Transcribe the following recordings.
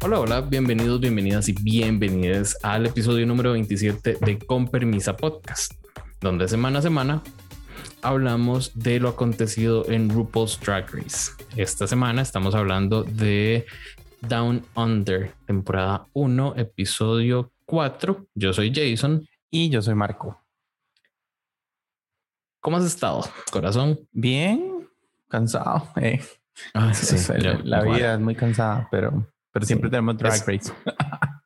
Hola, hola, bienvenidos, bienvenidas y bienvenidas al episodio número 27 de Con Permisa Podcast, donde semana a semana hablamos de lo acontecido en RuPaul's Drag Race. Esta semana estamos hablando de Down Under, temporada 1, episodio 4. Yo soy Jason. Y yo soy Marco. ¿Cómo has estado, corazón? Bien, cansado. Eh. Ah, sí, la, la vida es muy cansada, pero, pero siempre tenemos Drag Race.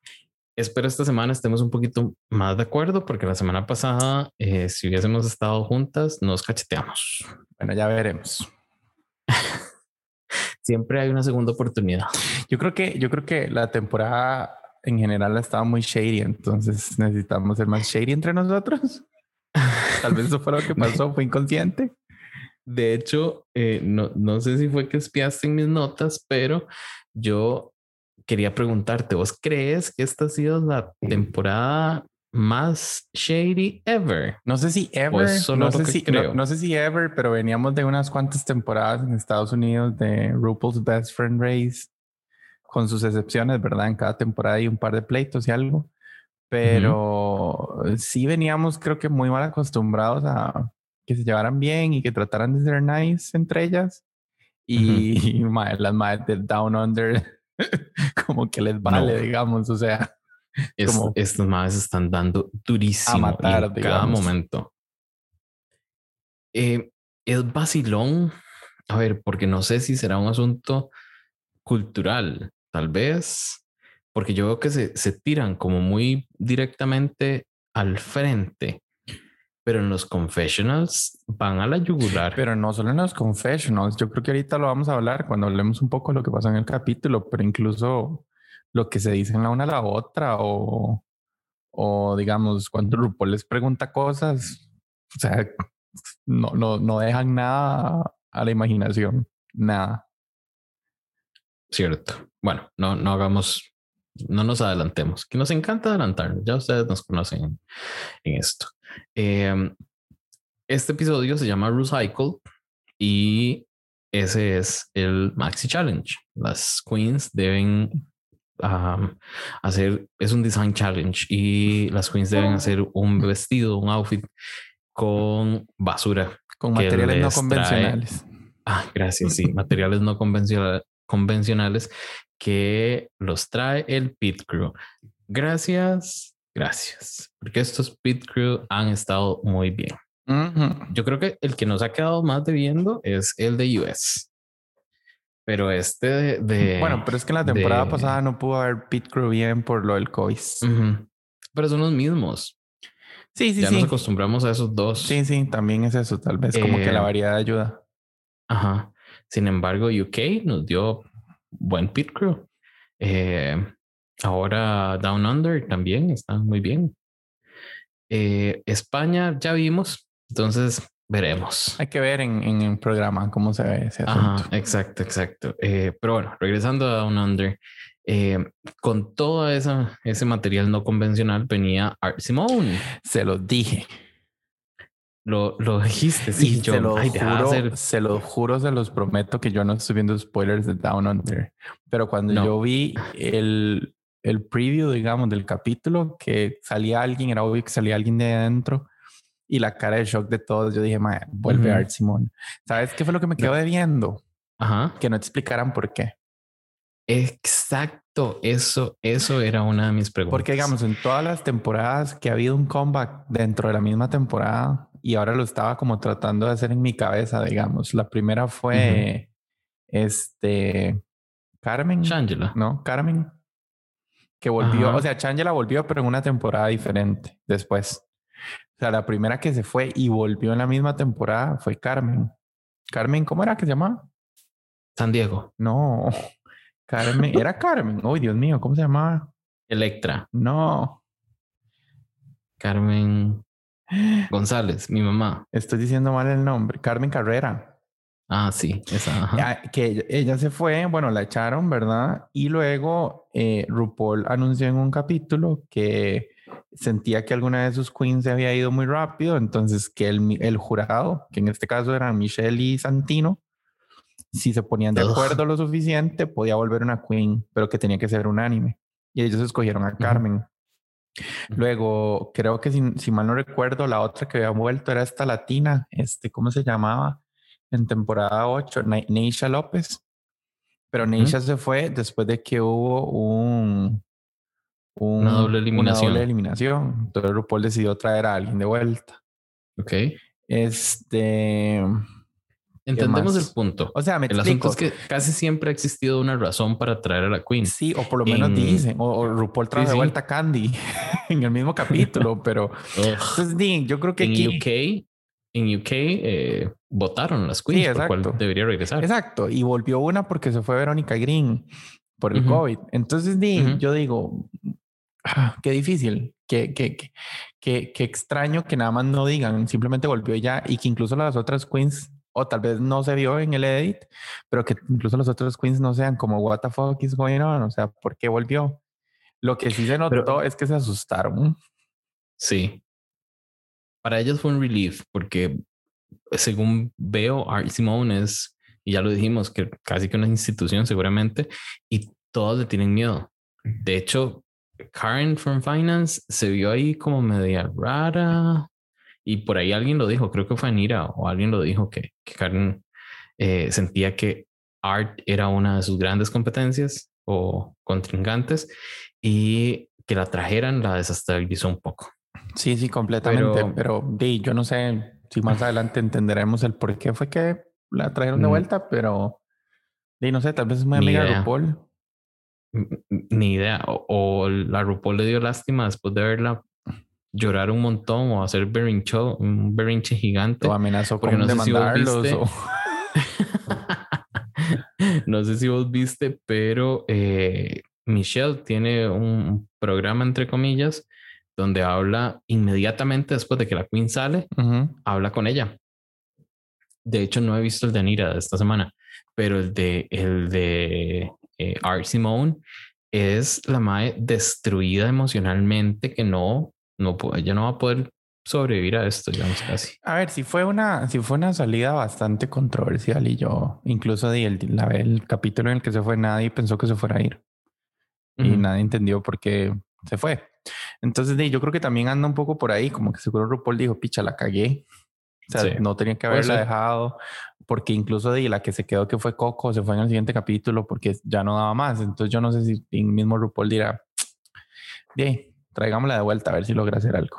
Espero esta semana estemos un poquito más de acuerdo porque la semana pasada, eh, si hubiésemos estado juntas, nos cacheteamos. Bueno, ya veremos. Siempre hay una segunda oportunidad. Yo creo que, yo creo que la temporada en general estaba muy shady, entonces necesitamos ser más shady entre nosotros. Tal vez eso fue lo que pasó, fue inconsciente. De hecho, eh, no, no sé si fue que espiaste en mis notas, pero yo quería preguntarte, ¿vos crees que esta ha sido la temporada más shady ever? No sé si ever, no sé si, no, no sé si ever, pero veníamos de unas cuantas temporadas en Estados Unidos de RuPaul's Best Friend Race, con sus excepciones, ¿verdad? En cada temporada hay un par de pleitos y algo, pero sí veníamos creo que muy mal acostumbrados a que se llevaran bien y que trataran de ser nice entre ellas. Y, las madres del Down Under, como que les vale, digamos, o sea. como estas madres están dando durísimo a matar, en cada momento. Eh, es vacilón, a ver, porque no sé si será un asunto cultural, tal vez, porque yo veo que se, se tiran como muy directamente al frente pero en los confessionals van a la yugular. Pero no solo en los confessionals. Yo creo que ahorita lo vamos a hablar cuando hablemos un poco de lo que pasó en el capítulo, pero incluso lo que se dicen la una a la otra o, o digamos, cuando RuPaul les pregunta cosas, o sea, no, no, no dejan nada a la imaginación, nada. Cierto. Bueno, no, no hagamos, no nos adelantemos, que nos encanta adelantar. Ya ustedes nos conocen en esto. Em, este episodio se llama Recycle y ese es el Maxi Challenge. Las queens deben hacer, es un design challenge y las queens deben hacer un vestido, un outfit con basura. Con materiales no convencionales. ah, gracias, sí, materiales no convencionales que los trae el Pit Crew. Gracias Gracias, porque estos Pit Crew han estado muy bien. Yo creo que el que nos ha quedado más debiendo es el de US. Pero este de, Bueno, pero es que en la temporada pasada no pudo haber Pit Crew bien por lo del COIS. Pero son los mismos. Sí, sí, ya sí. nos acostumbramos a esos dos. Sí, sí, también es eso. Tal vez como que la eh, variedad ayuda. Ajá. Sin embargo, UK nos dio buen Pit Crew. Eh, Ahora Down Under también está muy bien. Eh, España ya vimos, entonces veremos. Hay que ver en, en el programa cómo se ve ese asunto. exacto, exacto. Eh, pero bueno, regresando a Down Under, eh, con todo esa, ese material no convencional venía Art Simone. Se lo dije. Lo, lo dijiste, sí, yo. Se lo, juro, se lo juro, se los prometo que yo no estoy viendo spoilers de Down Under. Pero cuando yo vi el, el preview, digamos, del capítulo, que salía alguien, era obvio que salía alguien de adentro y la cara de shock de todos, yo dije, vuelve Art Simón. ¿Sabes qué fue lo que me quedó debiendo? Ajá. Que no te explicaran por qué. Exacto, eso, eso era una de mis preguntas. Porque digamos, en todas las temporadas que ha habido un comeback dentro de la misma temporada y ahora lo estaba como tratando de hacer en mi cabeza, digamos. La primera fue este Carmen. Shangela. No, Carmen que volvió, o sea, la volvió, pero en una temporada diferente después. O sea, la primera que se fue y volvió en la misma temporada fue Carmen. Carmen, ¿cómo era que se llamaba? San Diego. No, Carmen, era Carmen. Uy, Dios mío, ¿cómo se llamaba? Electra. No. Carmen González, mi mamá. Estoy diciendo mal el nombre. Carmen Carrera. Ah, sí, esa. Que ella, se fue, bueno, la echaron, ¿verdad? Y luego eh, RuPaul anunció en un capítulo que sentía que alguna de sus queens se había ido muy rápido, entonces que el, el jurado, que en este caso eran Michelle y Santino, si se ponían de acuerdo lo suficiente, podía volver una queen, pero que tenía que ser unánime. Y ellos escogieron a Carmen. Luego, creo que si, mal no recuerdo, la otra que había vuelto era esta latina, este, ¿cómo se llamaba? En temporada 8, Neisha López. Pero Neisha se fue después de que hubo un, una doble eliminación. Una doble eliminación. Entonces RuPaul decidió traer a alguien de vuelta. Ok. Este. Entendemos el punto. O sea, me el asunto es que casi siempre ha existido una razón para traer a la Queen. Sí, o por lo menos dicen. O, RuPaul trae de vuelta a Candy en el mismo capítulo, pero. Entonces, yo creo que en aquí. UK, en UK eh, votaron las Queens, sí, por cual debería regresar. Exacto. Y volvió una porque se fue Verónica Green por el COVID. Entonces, yo digo, ah, qué difícil, qué, qué, qué, qué, extraño que nada más no digan, simplemente volvió ya y que incluso las otras queens o tal vez no se vio en el edit, pero que incluso los otros queens no sean como what the fuck is going on, o sea, ¿por qué volvió? Lo que sí se notó es que se asustaron. Sí. Para ellos fue un relief porque según veo, Art Simone es, y ya lo dijimos, que casi que una institución seguramente, y todos le tienen miedo. De hecho, Karen from Finance se vio ahí como media rara, y por ahí alguien lo dijo, creo que fue Anira o alguien lo dijo, que, que Karen eh, sentía que Art era una de sus grandes competencias o contrincantes y que la trajeran la desestabilizó un poco. Sí, sí, completamente. Pero, di, yo no sé si más adelante entenderemos el por qué fue que la trajeron de mm. vuelta, pero no sé, tal vez es muy amiga de RuPaul. Ni idea. O, o, la RuPaul le dio lástima después de verla llorar un montón o hacer berrincho, un berrinche gigante. O amenazó con no demandarlos. Si no sé si vos viste, pero eh, Michelle tiene un programa, entre comillas, donde habla inmediatamente después de que la Queen sale, habla con ella. De hecho, no he visto el de Anira de esta semana, pero el de, el de eh, Art Simone es la madre destruida emocionalmente que no no, ella no va a poder sobrevivir a esto, digamos casi. A ver, si fue una, si fue una salida bastante controversial y yo incluso di el, la, el capítulo en el que se fue nadie pensó que se fuera a ir y nadie entendió por qué se fue. Entonces yo creo que también anda un poco por ahí, como que seguro RuPaul dijo, picha, la cagué. O sea, no tenía que haberla dejado, porque incluso de la que se quedó que fue Coco, se fue en el siguiente capítulo porque ya no daba más. Entonces yo no sé si el mismo RuPaul dirá, bien, traigámosla de vuelta a ver si logra hacer algo.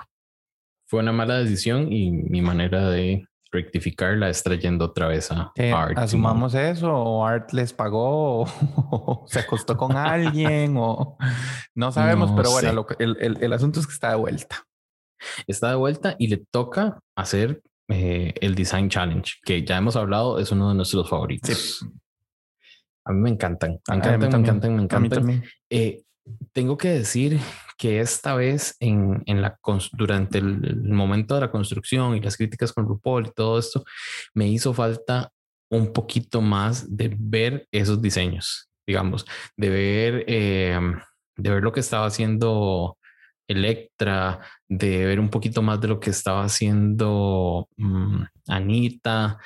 Fue una mala decisión y mi manera de rectificarla es trayendo otra vez a Art. Asumamos eso, o Art les pagó, o, se acostó con alguien, o no sabemos, pero bueno, el, el, asunto es que está de vuelta. Está de vuelta y le toca hacer eh, el Design Challenge, que ya hemos hablado, es uno de nuestros favoritos. A mí me encantan, me encantan, me encantan, me encantan. Eh, tengo que decir que esta vez en, en la, durante el, momento de la construcción y las críticas con RuPaul y todo esto, me hizo falta un poquito más de ver esos diseños, digamos, de ver, eh, de ver lo que estaba haciendo Electra, de ver un poquito más de lo que estaba haciendo mm, Anita,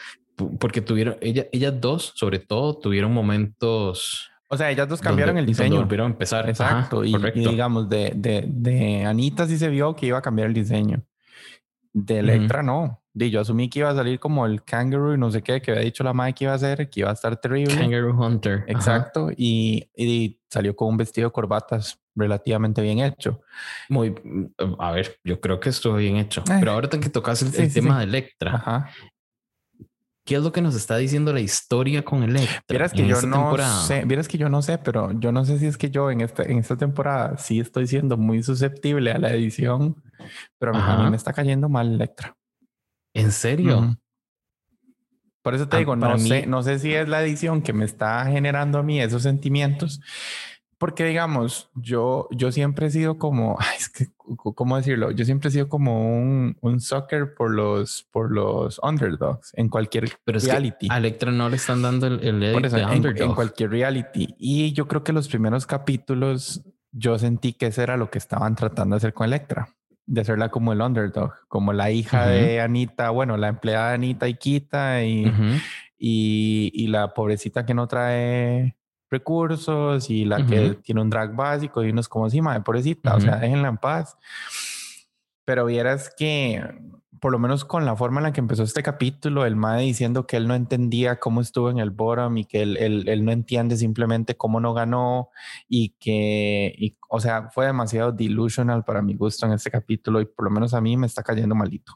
porque tuvieron, ella, ellas dos, sobre todo, tuvieron momentos o sea, ellas dos cambiaron el diseño. Volvieron a empezar. Exacto. y, digamos, de, de, de, Anita sí se vio que iba a cambiar el diseño. De Electra no. De, yo asumí que iba a salir como el Kangaroo y no sé qué, que había dicho la madre que iba a ser, que iba a estar terrible. Kangaroo Hunter. Exacto. Y, y, salió con un vestido de corbatas relativamente bien hecho. Muy, a ver, yo creo que estuvo bien hecho. Pero ahora que tocar el, tema de Electra. Ajá. ¿Qué es lo que nos está diciendo la historia con Electra? Vieras que yo no sé, vieras que yo no sé, pero yo no sé si es que yo en esta, en esta temporada sí estoy siendo muy susceptible a la edición, pero a mí me está cayendo mal Electra. ¿En serio? Por eso te ah, digo, no sé, no sé si es la edición que me está generando a mí esos sentimientos, porque digamos, yo, yo siempre he sido como, es que, ¿cómo decirlo? Yo siempre he sido como un, un soccer por los, por los underdogs en cualquier Pero reality. a Electra no le están dando el, el de en, en, cualquier reality. Y yo creo que los primeros capítulos yo sentí que eso era lo que estaban tratando de hacer con Electra. De hacerla como el underdog, como la hija de Anita, bueno, la empleada de Anita y, y, y la pobrecita que no trae recursos y la que tiene un drag básico y uno es como encima de pobrecita, o sea, déjenla en paz. Pero vieras que, por lo menos con la forma en la que empezó este capítulo, el MAE diciendo que él no entendía cómo estuvo en el bottom y que él, él, él no entiende simplemente cómo no ganó y que, y, o sea, fue demasiado delusional para mi gusto en este capítulo y por lo menos a mí me está cayendo malito.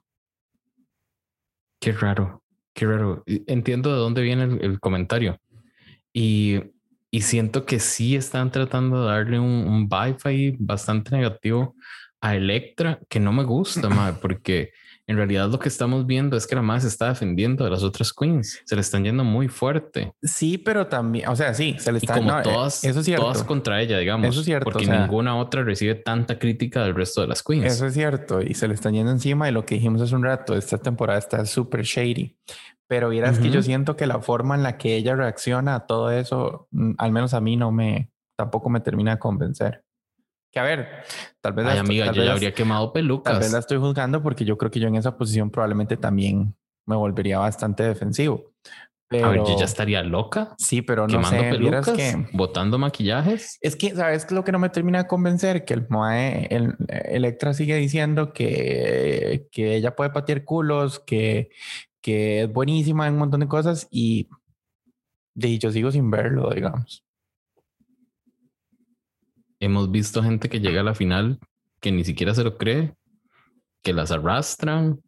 Qué raro, qué raro. Entiendo de dónde viene el, el comentario. Y y siento que sí están tratando de darle un, un vibe ahí bastante negativo a Electra, que no me gusta, madre, porque en realidad lo que estamos viendo es que la madre se está defendiendo de las otras queens. Se le están yendo muy fuerte. Sí, pero también, o sea, sí, se le están... como eh, todas, eso es cierto. todas contra ella, digamos. Eso es cierto. Porque ninguna otra recibe tanta crítica del resto de las queens. Eso es cierto. Y se le están yendo encima y lo que dijimos hace un rato, esta temporada está súper shady. Pero vieras que yo siento que la forma en la que ella reacciona a todo eso, mm, al menos a mí no me, tampoco me termina de convencer. Que a ver, tal vez... Ay, amiga, yo ya habría quemado pelucas. Tal vez la estoy juzgando porque yo creo que yo en esa posición probablemente también me volvería bastante defensivo. Pero, a ver, yo ya estaría loca. Sí, pero no sé, pelucas, que, botando maquillajes. Es que, ¿sabes lo que no me termina de convencer? Que el Moe, el Electra sigue diciendo que, que ella puede patear culos, que, que es buenísima en un montón de cosas y de yo sigo sin verlo, digamos. Hemos visto gente que llega a la final que ni siquiera se lo cree, que las arrastran.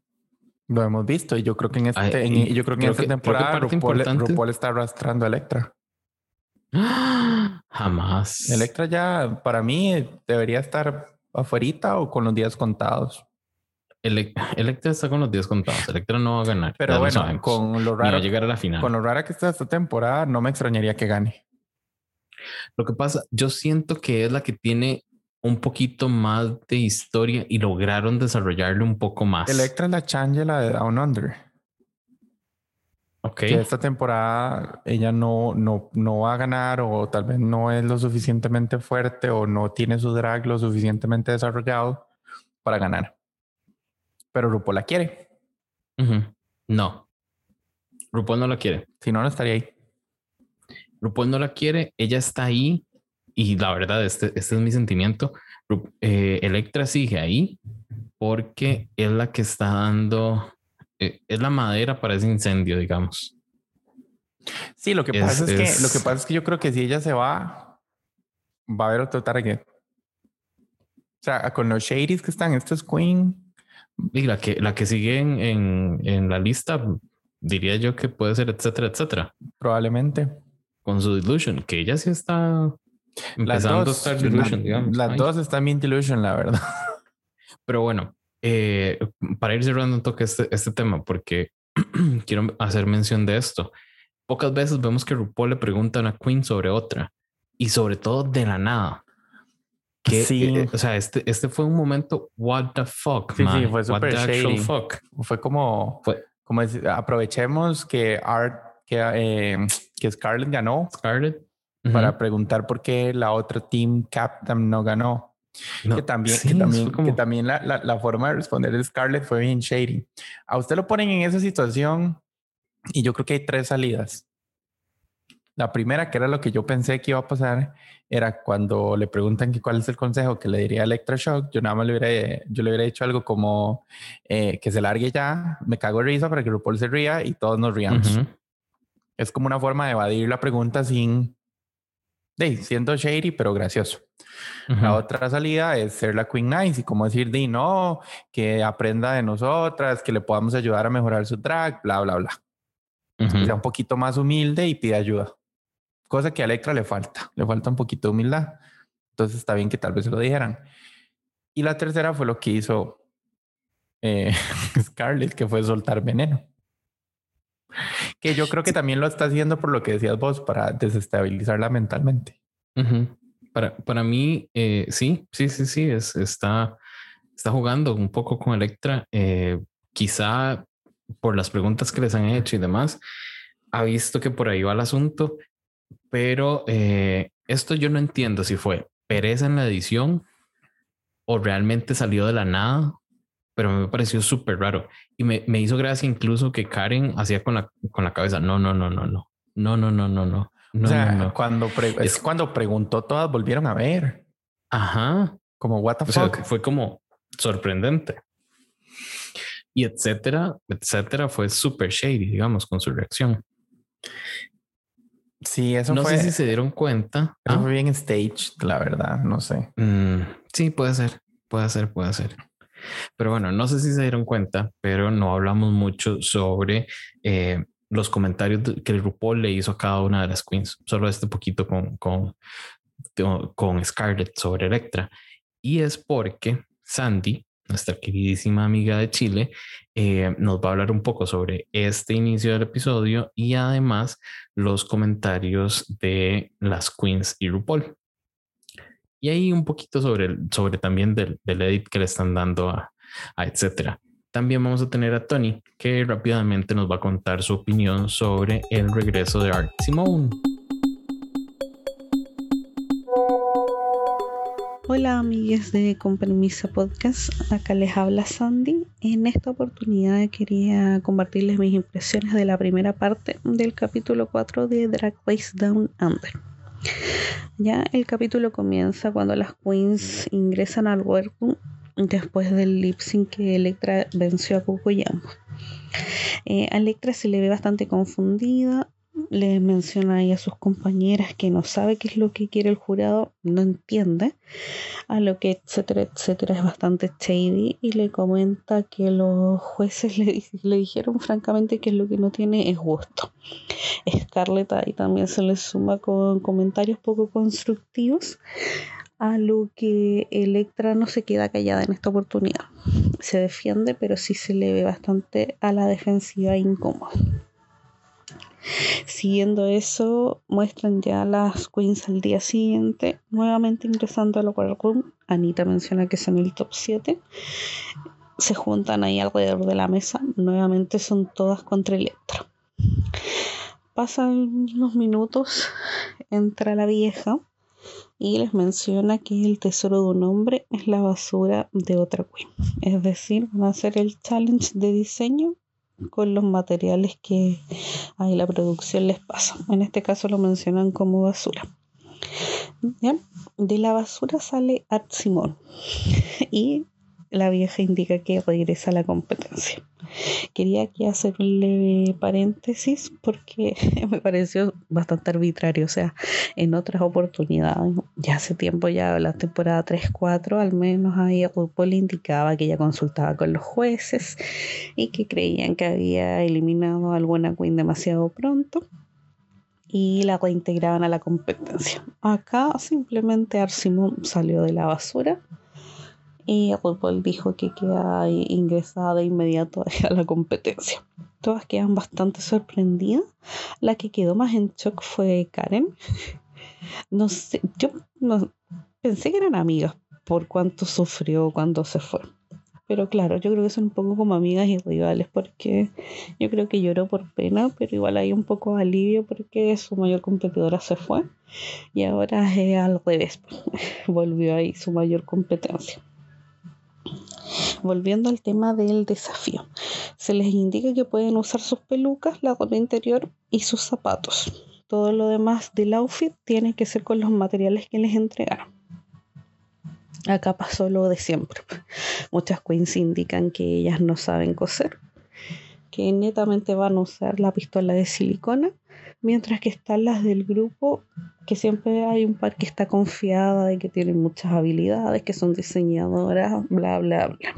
Lo hemos visto y yo creo que en, este, yo creo que en esta temporada RuPaul, está arrastrando a Electra. Jamás. Electra ya para mí debería estar afuera o con los días contados. Electra está con los 10 contados. Electra no va a ganar. Pero bueno, con lo raro. llegar a la final. Con lo rara que está esta temporada, no me extrañaría que gane. Lo que pasa, yo siento que es la que tiene un poquito más de historia y lograron desarrollarle un poco más. Electra es la Changela de Down Under. Ok. Que esta temporada ella no, no, no va a ganar o tal vez no es lo suficientemente fuerte o no tiene su drag lo suficientemente desarrollado para ganar. Pero RuPaul la quiere. No. RuPaul no la quiere. Si no, no estaría ahí. RuPaul no la quiere. Ella está ahí. Y la verdad, este, este es mi sentimiento. Eh, Electra sigue ahí porque es la que está dando, eh, es la madera para ese incendio, digamos. Sí, lo que pasa es, que lo que pasa es que yo creo que si ella se va, va a haber otro target. O sea, con los shadies que están, esto es Queen, y la que, la que sigue en, en, la lista, diría yo que puede ser etcétera, etcétera. Probablemente. Con su Delusion, que ella sí está empezando las dos, a estar Delusion, digamos. Las dos están bien Delusion, la verdad. Pero bueno, eh, para ir cerrando un toque este, este tema, porque quiero hacer mención de esto. Pocas veces vemos que RuPaul le pregunta a una queen sobre otra y sobre todo de la nada sí. Eh, o sea, este, este fue un momento, what the fuck, sí, Sí, fue super shady. Fuck? Fue como, fue, como aprovechemos que Art, que, eh, que Scarlett ganó. Scarlett. Para preguntar por qué la otra team captain no ganó. que también, que también, que también la, la, la, forma de responder de Scarlett fue bien shady. A usted lo ponen en esa situación y yo creo que hay tres salidas. La primera, que era lo que yo pensé que iba a pasar, era cuando le preguntan que cuál es el consejo que le diría a Electroshock, yo nada más le hubiera, yo le hubiera dicho algo como eh, que se largue ya, me cago de risa para que RuPaul se ría y todos nos riamos. Es como una forma de evadir la pregunta sin, de, siendo shady, pero gracioso. La otra salida es ser la Queen Nice y como decir, di, no, que aprenda de nosotras, que le podamos ayudar a mejorar su drag, bla, bla, bla. sea un poquito más humilde y pide ayuda cosa que a Electra le falta, le falta un poquito de humildad. Entonces está bien que tal vez se lo dijeran. Y la tercera fue lo que hizo eh, Scarlett, que fue soltar veneno. Que yo creo que también lo está haciendo por lo que decías vos, para desestabilizarla mentalmente. para, para mí, eh, sí, sí, sí, sí, es, está, está jugando un poco con Electra. Eh, quizá por las preguntas que les han hecho y demás, ha visto que por ahí va el asunto pero eh, esto yo no entiendo si fue pereza en la edición o realmente salió de la nada pero me pareció súper raro. Y me, me, hizo gracia incluso que Karen hacía con la, con la cabeza, no, no, no, no, no, no, no, no, no, no. No, o sea, cuando es cuando preguntó, todas volvieron a ver. Ajá. Como what the fuck. fue como sorprendente. Y etcétera, etcétera, fue súper shady, digamos, con su reacción. Sí, eso no fue. No sé si se dieron cuenta. Eso fue bien staged, la verdad, no sé. Mm, sí, puede ser, puede ser, puede ser. Pero bueno, no sé si se dieron cuenta, pero no hablamos mucho sobre eh, los comentarios que el RuPaul le hizo a cada una de las queens. Solo este poquito con, con, con Scarlett sobre Electra. Y es porque Sandy, nuestra queridísima amiga de Chile, eh, nos va a hablar un poco sobre este inicio del episodio y además los comentarios de las queens y RuPaul. Y ahí un poquito sobre, sobre también del, del edit que le están dando a, a etcétera. También vamos a tener a Tony, que rápidamente nos va a contar su opinión sobre el regreso de Art Simone. Hola amigues de Con Podcast, acá les habla Sandy. En esta oportunidad quería compartirles mis impresiones de la primera parte del capítulo 4 de Drag Race Down Under. Ya el capítulo comienza cuando las queens ingresan al workroom después del lip sync que Electra venció a Cocoyamo. Eh, a Electra se le ve bastante confundida, le menciona ahí a sus compañeras que no sabe qué es lo que quiere el jurado, no entiende, a lo que etcétera, etcétera es bastante shady y le comenta que los jueces le, le dijeron francamente que lo que no tiene es gusto. Scarlett ahí también se le suma con comentarios poco constructivos, a lo que Electra no se queda callada en esta oportunidad. Se defiende, pero sí se le ve bastante a la defensiva incómoda. Siguiendo eso, muestran ya las queens al día siguiente, nuevamente ingresando al room. Anita menciona que son el top 7. Se juntan ahí alrededor de la mesa. Nuevamente son todas contra Electra. Pasan unos minutos, entra la vieja y les menciona que el tesoro de un hombre es la basura de otra queen. Es decir, van a hacer el challenge de diseño con los materiales que ahí la producción les pasa. En este caso lo mencionan como basura. De la basura sale Art Simón y la vieja indica que regresa a la competencia. Quería aquí hacer paréntesis porque me pareció bastante arbitrario. O sea, en otras oportunidades, ya hace tiempo, ya la temporada 3-4, al menos ahí RuPaul indicaba que ella consultaba con los jueces y que creían que había eliminado a alguna queen demasiado pronto y la reintegraban a la competencia. Acá simplemente Arsimon salió de la basura y RuPaul dijo que queda ingresada de inmediato a la competencia. Todas quedan bastante sorprendidas. La que quedó más en shock fue Karen. No sé, yo no, pensé que eran amigas por cuánto sufrió cuando se fue. Pero claro, yo creo que son un poco como amigas y rivales porque yo creo que lloró por pena, pero igual hay un poco de alivio porque su mayor competidora se fue y ahora es al revés, volvió ahí su mayor competencia. Volviendo al tema del desafío, se les indica que pueden usar sus pelucas, la ropa interior y sus zapatos. Todo lo demás del outfit tiene que ser con los materiales que les entregaron. Acá pasó lo de siempre. Muchas queens indican que ellas no saben coser, que netamente van a usar la pistola de silicona, mientras que están las del grupo, que siempre hay un par que está confiada de que tienen muchas habilidades, que son diseñadoras, bla, bla, bla.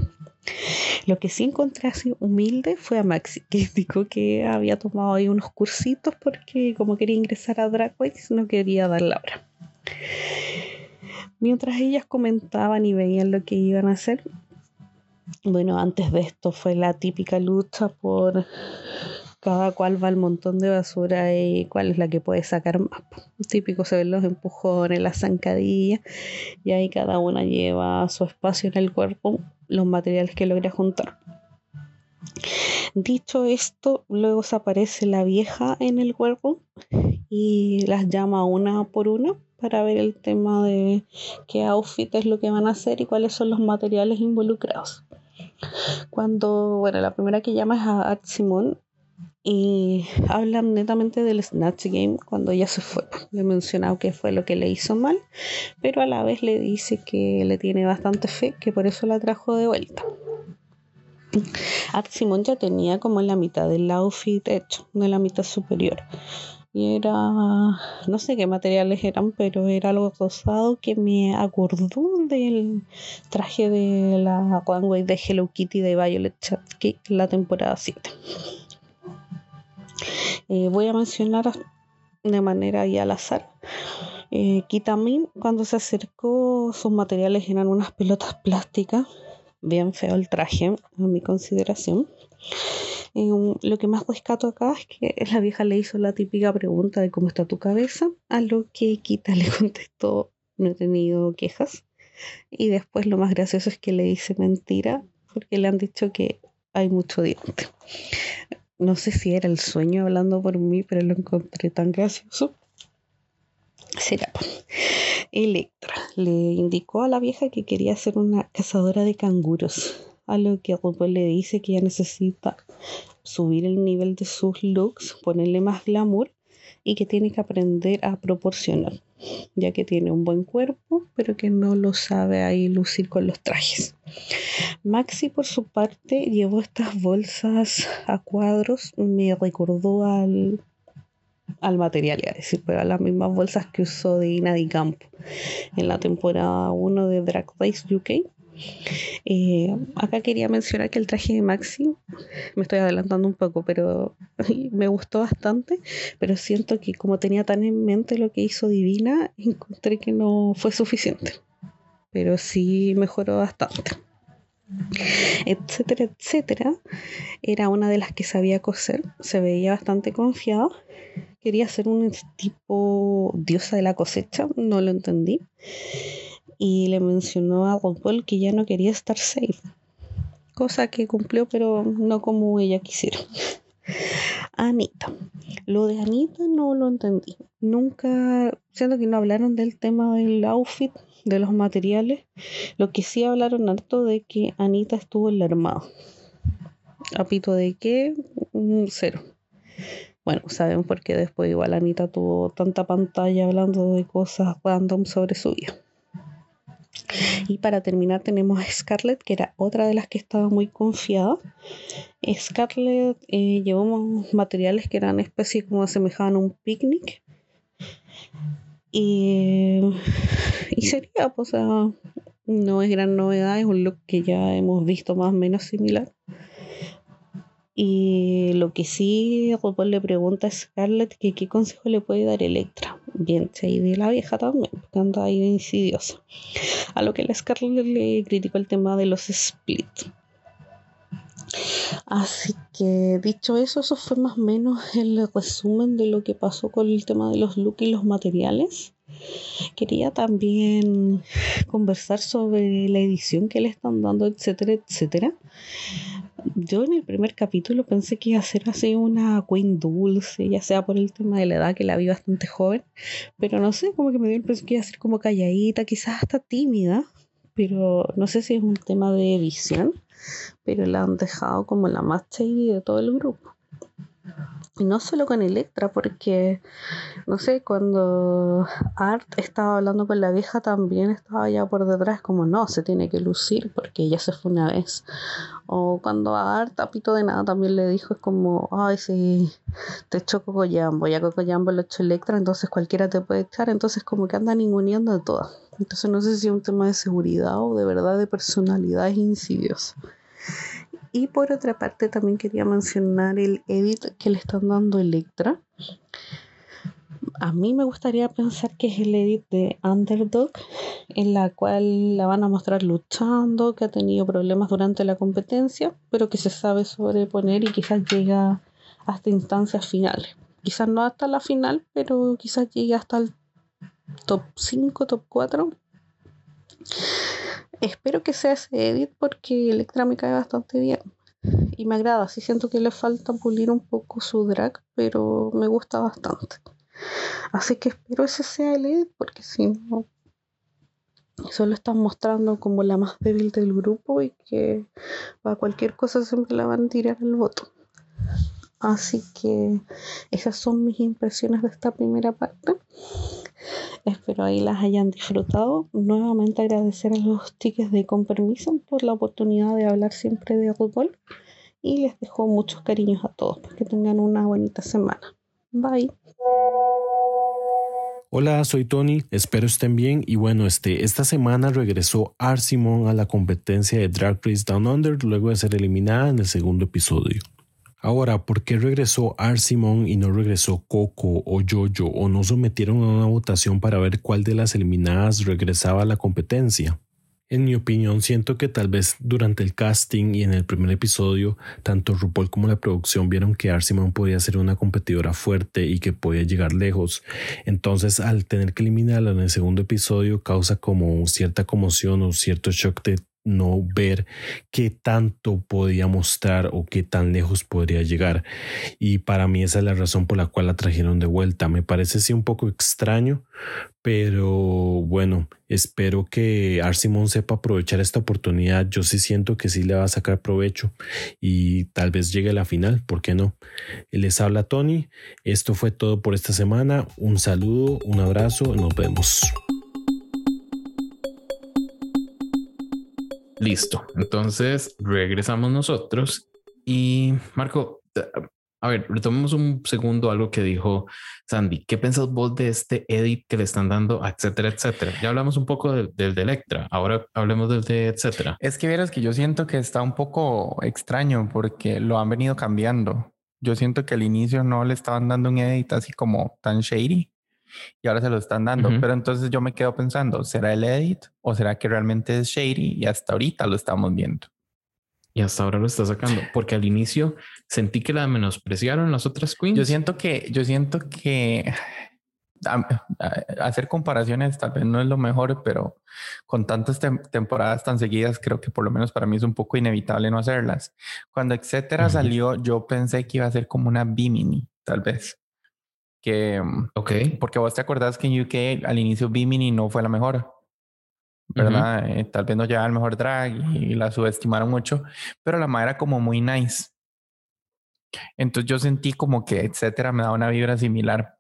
Lo que sí encontré así humilde fue a Maxi, que indicó que había tomado ahí unos cursitos porque como quería ingresar a Drag Race no quería dar la hora. Mientras ellas comentaban y veían lo que iban a hacer, bueno, antes de esto fue la típica lucha por cada cual va al montón de basura y cuál es la que puede sacar más. Típico se ven los empujones, las zancadillas, y ahí cada una lleva su espacio en el cuerpo, los materiales que logra juntar. Dicho esto, luego se aparece la vieja en el cuerpo y las llama una por una para ver el tema de qué outfit es lo que van a hacer y cuáles son los materiales involucrados. Cuando, bueno, la primera que llama es a Art Simon y hablan netamente del Snatch Game cuando ella se fue. Le he mencionado que fue lo que le hizo mal, pero a la vez le dice que le tiene bastante fe, que por eso la trajo de vuelta. Art ya tenía como la mitad del outfit hecho, de la mitad superior. Y era, no sé qué materiales eran, pero era algo rosado que me acordó del traje de la One de Hello Kitty de Violet Chachki la temporada 7. Eh, voy a mencionar de manera y al azar. Eh, Kitamin, cuando se acercó, sus materiales eran unas pelotas plásticas. Bien feo el traje, a mi consideración. Eh, lo que más rescato acá es que la vieja le hizo la típica pregunta de cómo está tu cabeza, a lo que Kita le contestó, no he tenido quejas. Y después lo más gracioso es que le dice mentira, porque le han dicho que hay mucho diente no sé si era el sueño hablando por mí, pero lo encontré tan gracioso. Será. Electra le indicó a la vieja que quería ser una cazadora de canguros, a lo que RuPaul le dice que ella necesita subir el nivel de sus looks, ponerle más glamour y que tiene que aprender a proporcionar, ya que tiene un buen cuerpo, pero que no lo sabe ahí lucir con los trajes. Maxi, por su parte, llevó estas bolsas a cuadros, me recordó al, al material, es decir, pero a las mismas bolsas que usó Dina Di Campo en la temporada 1 de Drag Race UK eh, acá quería mencionar que el traje de Maxi, me estoy adelantando un poco, pero me gustó bastante, pero siento que como tenía tan en mente lo que hizo Divina, encontré que no fue suficiente, pero sí mejoró bastante. Etcétera, etcétera. Era una de las que sabía coser, se veía bastante confiado. Quería ser un tipo diosa de la cosecha, no lo entendí y le mencionó a RuPaul que ya no quería estar safe. Cosa que cumplió, pero no como ella quisiera. Anita. Lo de Anita no lo entendí. Nunca, siento que no hablaron del tema del outfit, de los materiales. Lo que sí hablaron harto de que Anita estuvo en la armada. ¿Apito de qué? Cero. Bueno, saben por qué después igual Anita tuvo tanta pantalla hablando de cosas random sobre su vida. Y para terminar tenemos a Scarlett, que era otra de las que estaba muy confiada. Scarlett eh, llevó materiales que eran especie como asemejaban a un picnic. Y, y sería, pues, no es gran novedad, es un look que ya hemos visto más o menos similar. Y lo que sí, RuPaul le pregunta a Scarlett que qué consejo le puede dar Electra. Bien, y de la vieja también, porque anda ahí insidiosa. A lo que la Scarlett le criticó el tema de los splits. Así que dicho eso, eso fue más o menos el resumen de lo que pasó con el tema de los looks y los materiales. Quería también conversar sobre la edición que le están dando, etcétera, etcétera. Yo en el primer capítulo pensé que iba a ser así una Queen dulce, ya sea por el tema de la edad, que la vi bastante joven, pero no sé, como que me dio el impresión que iba a ser como calladita, quizás hasta tímida, pero no sé si es un tema de visión, pero la han dejado como la más shady de todo el grupo. Y no solo con Electra, porque, no sé, cuando Art estaba hablando con la vieja también estaba ya por detrás como, no, se tiene que lucir porque ella se fue una vez. O cuando a Art, a Pito de nada, también le dijo, es como, ay, si te echó Cocoyambo, ya Cocoyambo lo echó Electra, entonces cualquiera te puede echar, entonces como que anda ninguneando de todas. Entonces no sé si es un tema de seguridad o de verdad de personalidad es insidiosa. Y por otra parte también quería mencionar el edit que le están dando Electra. A mí me gustaría pensar que es el edit de Underdog, en la cual la van a mostrar luchando, que ha tenido problemas durante la competencia, pero que se sabe sobreponer y quizás llega hasta instancias finales. Quizás no hasta la final, pero quizás llegue hasta el top 5, top 4 Espero que sea ese edit porque Electra me cae bastante bien y me agrada. Siento que le falta pulir un poco su drag, pero me gusta bastante. Así que espero ese sea el edit porque si no, solo están mostrando como la más débil del grupo y que para cualquier cosa siempre la van a tirar al voto. Así que esas son mis impresiones de esta primera parte. Espero ahí las hayan disfrutado. Nuevamente agradecer a los tickets de Con Permiso por la oportunidad de hablar siempre de fútbol. Y les dejo muchos cariños a todos. Que tengan una bonita semana. Bye. Hola, soy Tony, espero estén bien y bueno, este, esta semana regresó Arsimon a la competencia de Drag Race Down Under luego de ser eliminada en el segundo episodio. Ahora, ¿por qué regresó Arsimon y no regresó Coco o Jojo o no sometieron a una votación para ver cuál de las eliminadas regresaba a la competencia? En mi opinión, siento que tal vez durante el casting y en el primer episodio, tanto RuPaul como la producción vieron que Arsimon podía ser una competidora fuerte y que podía llegar lejos. Entonces, al tener que eliminarla en el segundo episodio, causa como cierta conmoción o cierto shock de no ver qué tanto podía mostrar o qué tan lejos podría llegar. Y para mí esa es la razón por la cual la trajeron de vuelta. Me parece un poco extraño, pero bueno, espero que Arsimon sepa aprovechar esta oportunidad. Yo sí siento que sí le va a sacar provecho y tal vez llegue a la final, ¿por qué no? Les habla Tony. Esto fue todo por esta semana. Un saludo, un abrazo, nos vemos. Listo. Entonces regresamos nosotros y Marco, a ver, retomemos un segundo algo que dijo Sandy. ¿Qué pensás vos de este edit que le están dando, etcétera, etcétera? Ya hablamos un poco del, de Electra, ahora hablemos del de etcétera. Es que vieras que yo siento que está un poco extraño porque lo han venido cambiando. Yo siento que al inicio no le estaban dando un edit así como tan shady y ahora se lo están dando. Pero entonces yo me quedo pensando, ¿será el edit o será que realmente es shady? Y hasta ahorita lo estamos viendo. Y hasta ahora lo está sacando, porque al inicio sentí que la menospreciaron las otras queens. Yo siento que, yo siento que hacer comparaciones tal vez no es lo mejor, pero con tantas temporadas tan seguidas, creo que por lo menos para mí es un poco inevitable no hacerlas. Cuando etcétera salió, yo pensé que iba a ser como una Bimini, tal vez que, mm, ok, porque vos te acordás que en UK al inicio Bimini no fue la mejor, ¿verdad? Eh, tal vez no llevaba el mejor drag y, la subestimaron mucho, pero la madre era como muy nice. Entonces yo sentí como que etcétera me daba una vibra similar,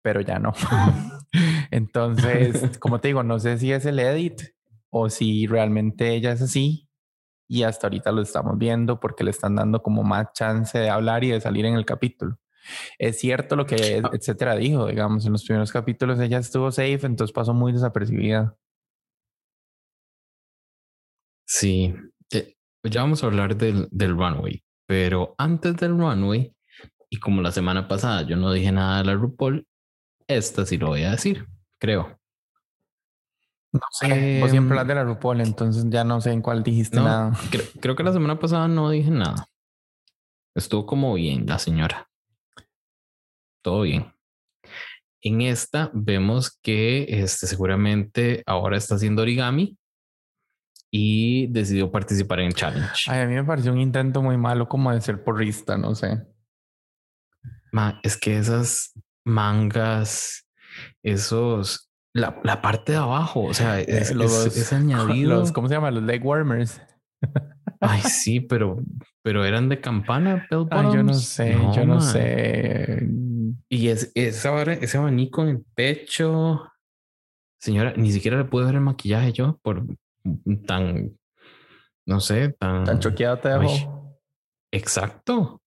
pero ya no. Entonces, como te digo, no sé si es el edit o si realmente ella es así. Y hasta ahorita lo estamos viendo porque le están dando como más chance de hablar y de salir en el capítulo. Es cierto lo que ah. etcétera dijo, digamos, en los primeros capítulos ella estuvo safe, entonces pasó muy desapercibida. Sí, eh, ya vamos a hablar del, del runway, pero antes del runway, y como la semana pasada yo no dije nada de la RuPaul, esta sí lo voy a decir, creo. No sé, vos siempre em, hablas de la RuPaul, entonces ya no sé en cuál dijiste nada. creo que la semana pasada no dije nada. Estuvo como bien la señora todo bien. En esta vemos que este, seguramente ahora está haciendo origami y decidió participar en el challenge. a mí me pareció un intento muy malo como de ser porrista, no sé. es que esas mangas, esos, la, la parte de abajo, o sea, es, los, añadido. ¿Cómo se llama? Los leg warmers. Ay, sí, pero, pero eran de campana, Ay, yo no sé, yo no sé. Y es, esa ese abanico en el pecho. Señora, ni siquiera le pude ver el maquillaje yo por tan, no sé, tan... Tan choqueado te dejó. Exacto.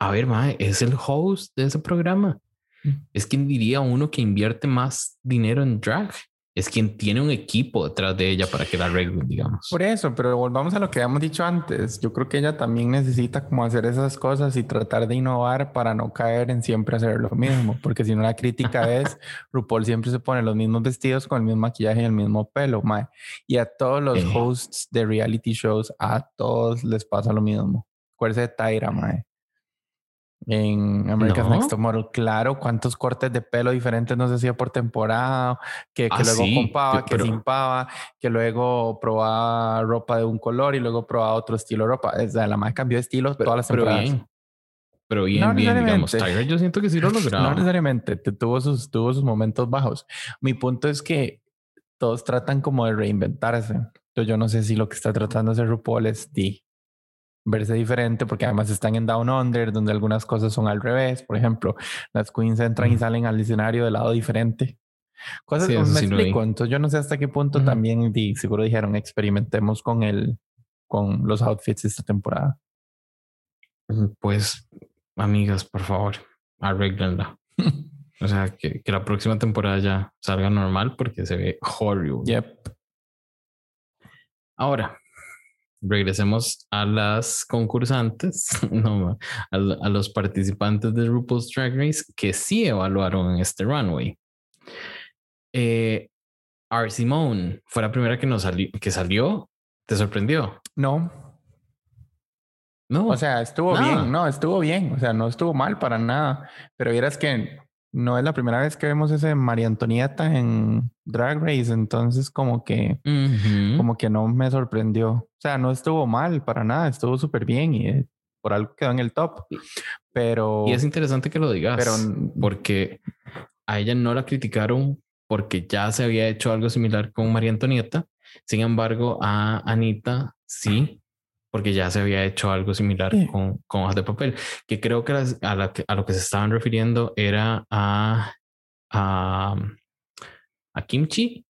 A ver, mae, es el host de ese programa. Mm. Es quien diría uno que invierte más dinero en drag es quien tiene un equipo detrás de ella para que la arreglen, digamos. Por eso, pero volvamos a lo que habíamos dicho antes. Yo creo que ella también necesita como hacer esas cosas y tratar de innovar para no caer en siempre hacer lo mismo, porque si no la crítica es RuPaul siempre se pone los mismos vestidos con el mismo maquillaje y el mismo pelo, mae. Y a todos los hosts de reality shows, a todos les pasa lo mismo. Acuérdese de Tyra, mae en America's Next Top Model. Claro, cuántos cortes de pelo diferentes nos hacía por temporada, que, que ah, luego compaba, que simpaba, que luego probaba ropa de un color y luego probaba otro estilo de ropa. O sea, la más cambió de estilo todas las temporadas. Bien. Pero bien, bien, digamos. yo siento que sí lo lograba. No necesariamente, tuvo sus, tuvo sus momentos bajos. Mi punto es que todos tratan como de reinventarse. Entonces yo no sé si lo que está tratando de hacer RuPaul es de verse diferente, porque además están en Down Under, donde algunas cosas son al revés. Por ejemplo, las queens entran y salen al escenario de lado diferente. Cosas que me explico. Entonces yo no sé hasta qué punto también seguro dijeron experimentemos con el con los outfits esta temporada. Pues, amigas, por favor, arreglenla. o sea, que, que, la próxima temporada ya salga normal porque se ve horrible. Yep. Ahora, regresemos a las concursantes, no, a, los participantes de RuPaul's Drag Race que sí evaluaron este runway. Eh, R. Simone fue la primera que nos salió, que salió. ¿Te sorprendió? No. No. O sea, estuvo bien, no, estuvo bien. O sea, no estuvo mal para nada. Pero vieras que no es la primera vez que vemos ese María Antonieta en Drag Race, entonces como que, como que no me sorprendió. O sea, no estuvo mal para nada, estuvo súper bien y eh, por algo quedó en el top. Pero... Y es interesante que lo digas, pero, porque a ella no la criticaron porque ya se había hecho algo similar con María Antonieta. Sin embargo, a Anita sí porque ya se había hecho algo similar con, con, hojas de papel, que creo que, a, la a, lo que se estaban refiriendo era a, a, a Kimchi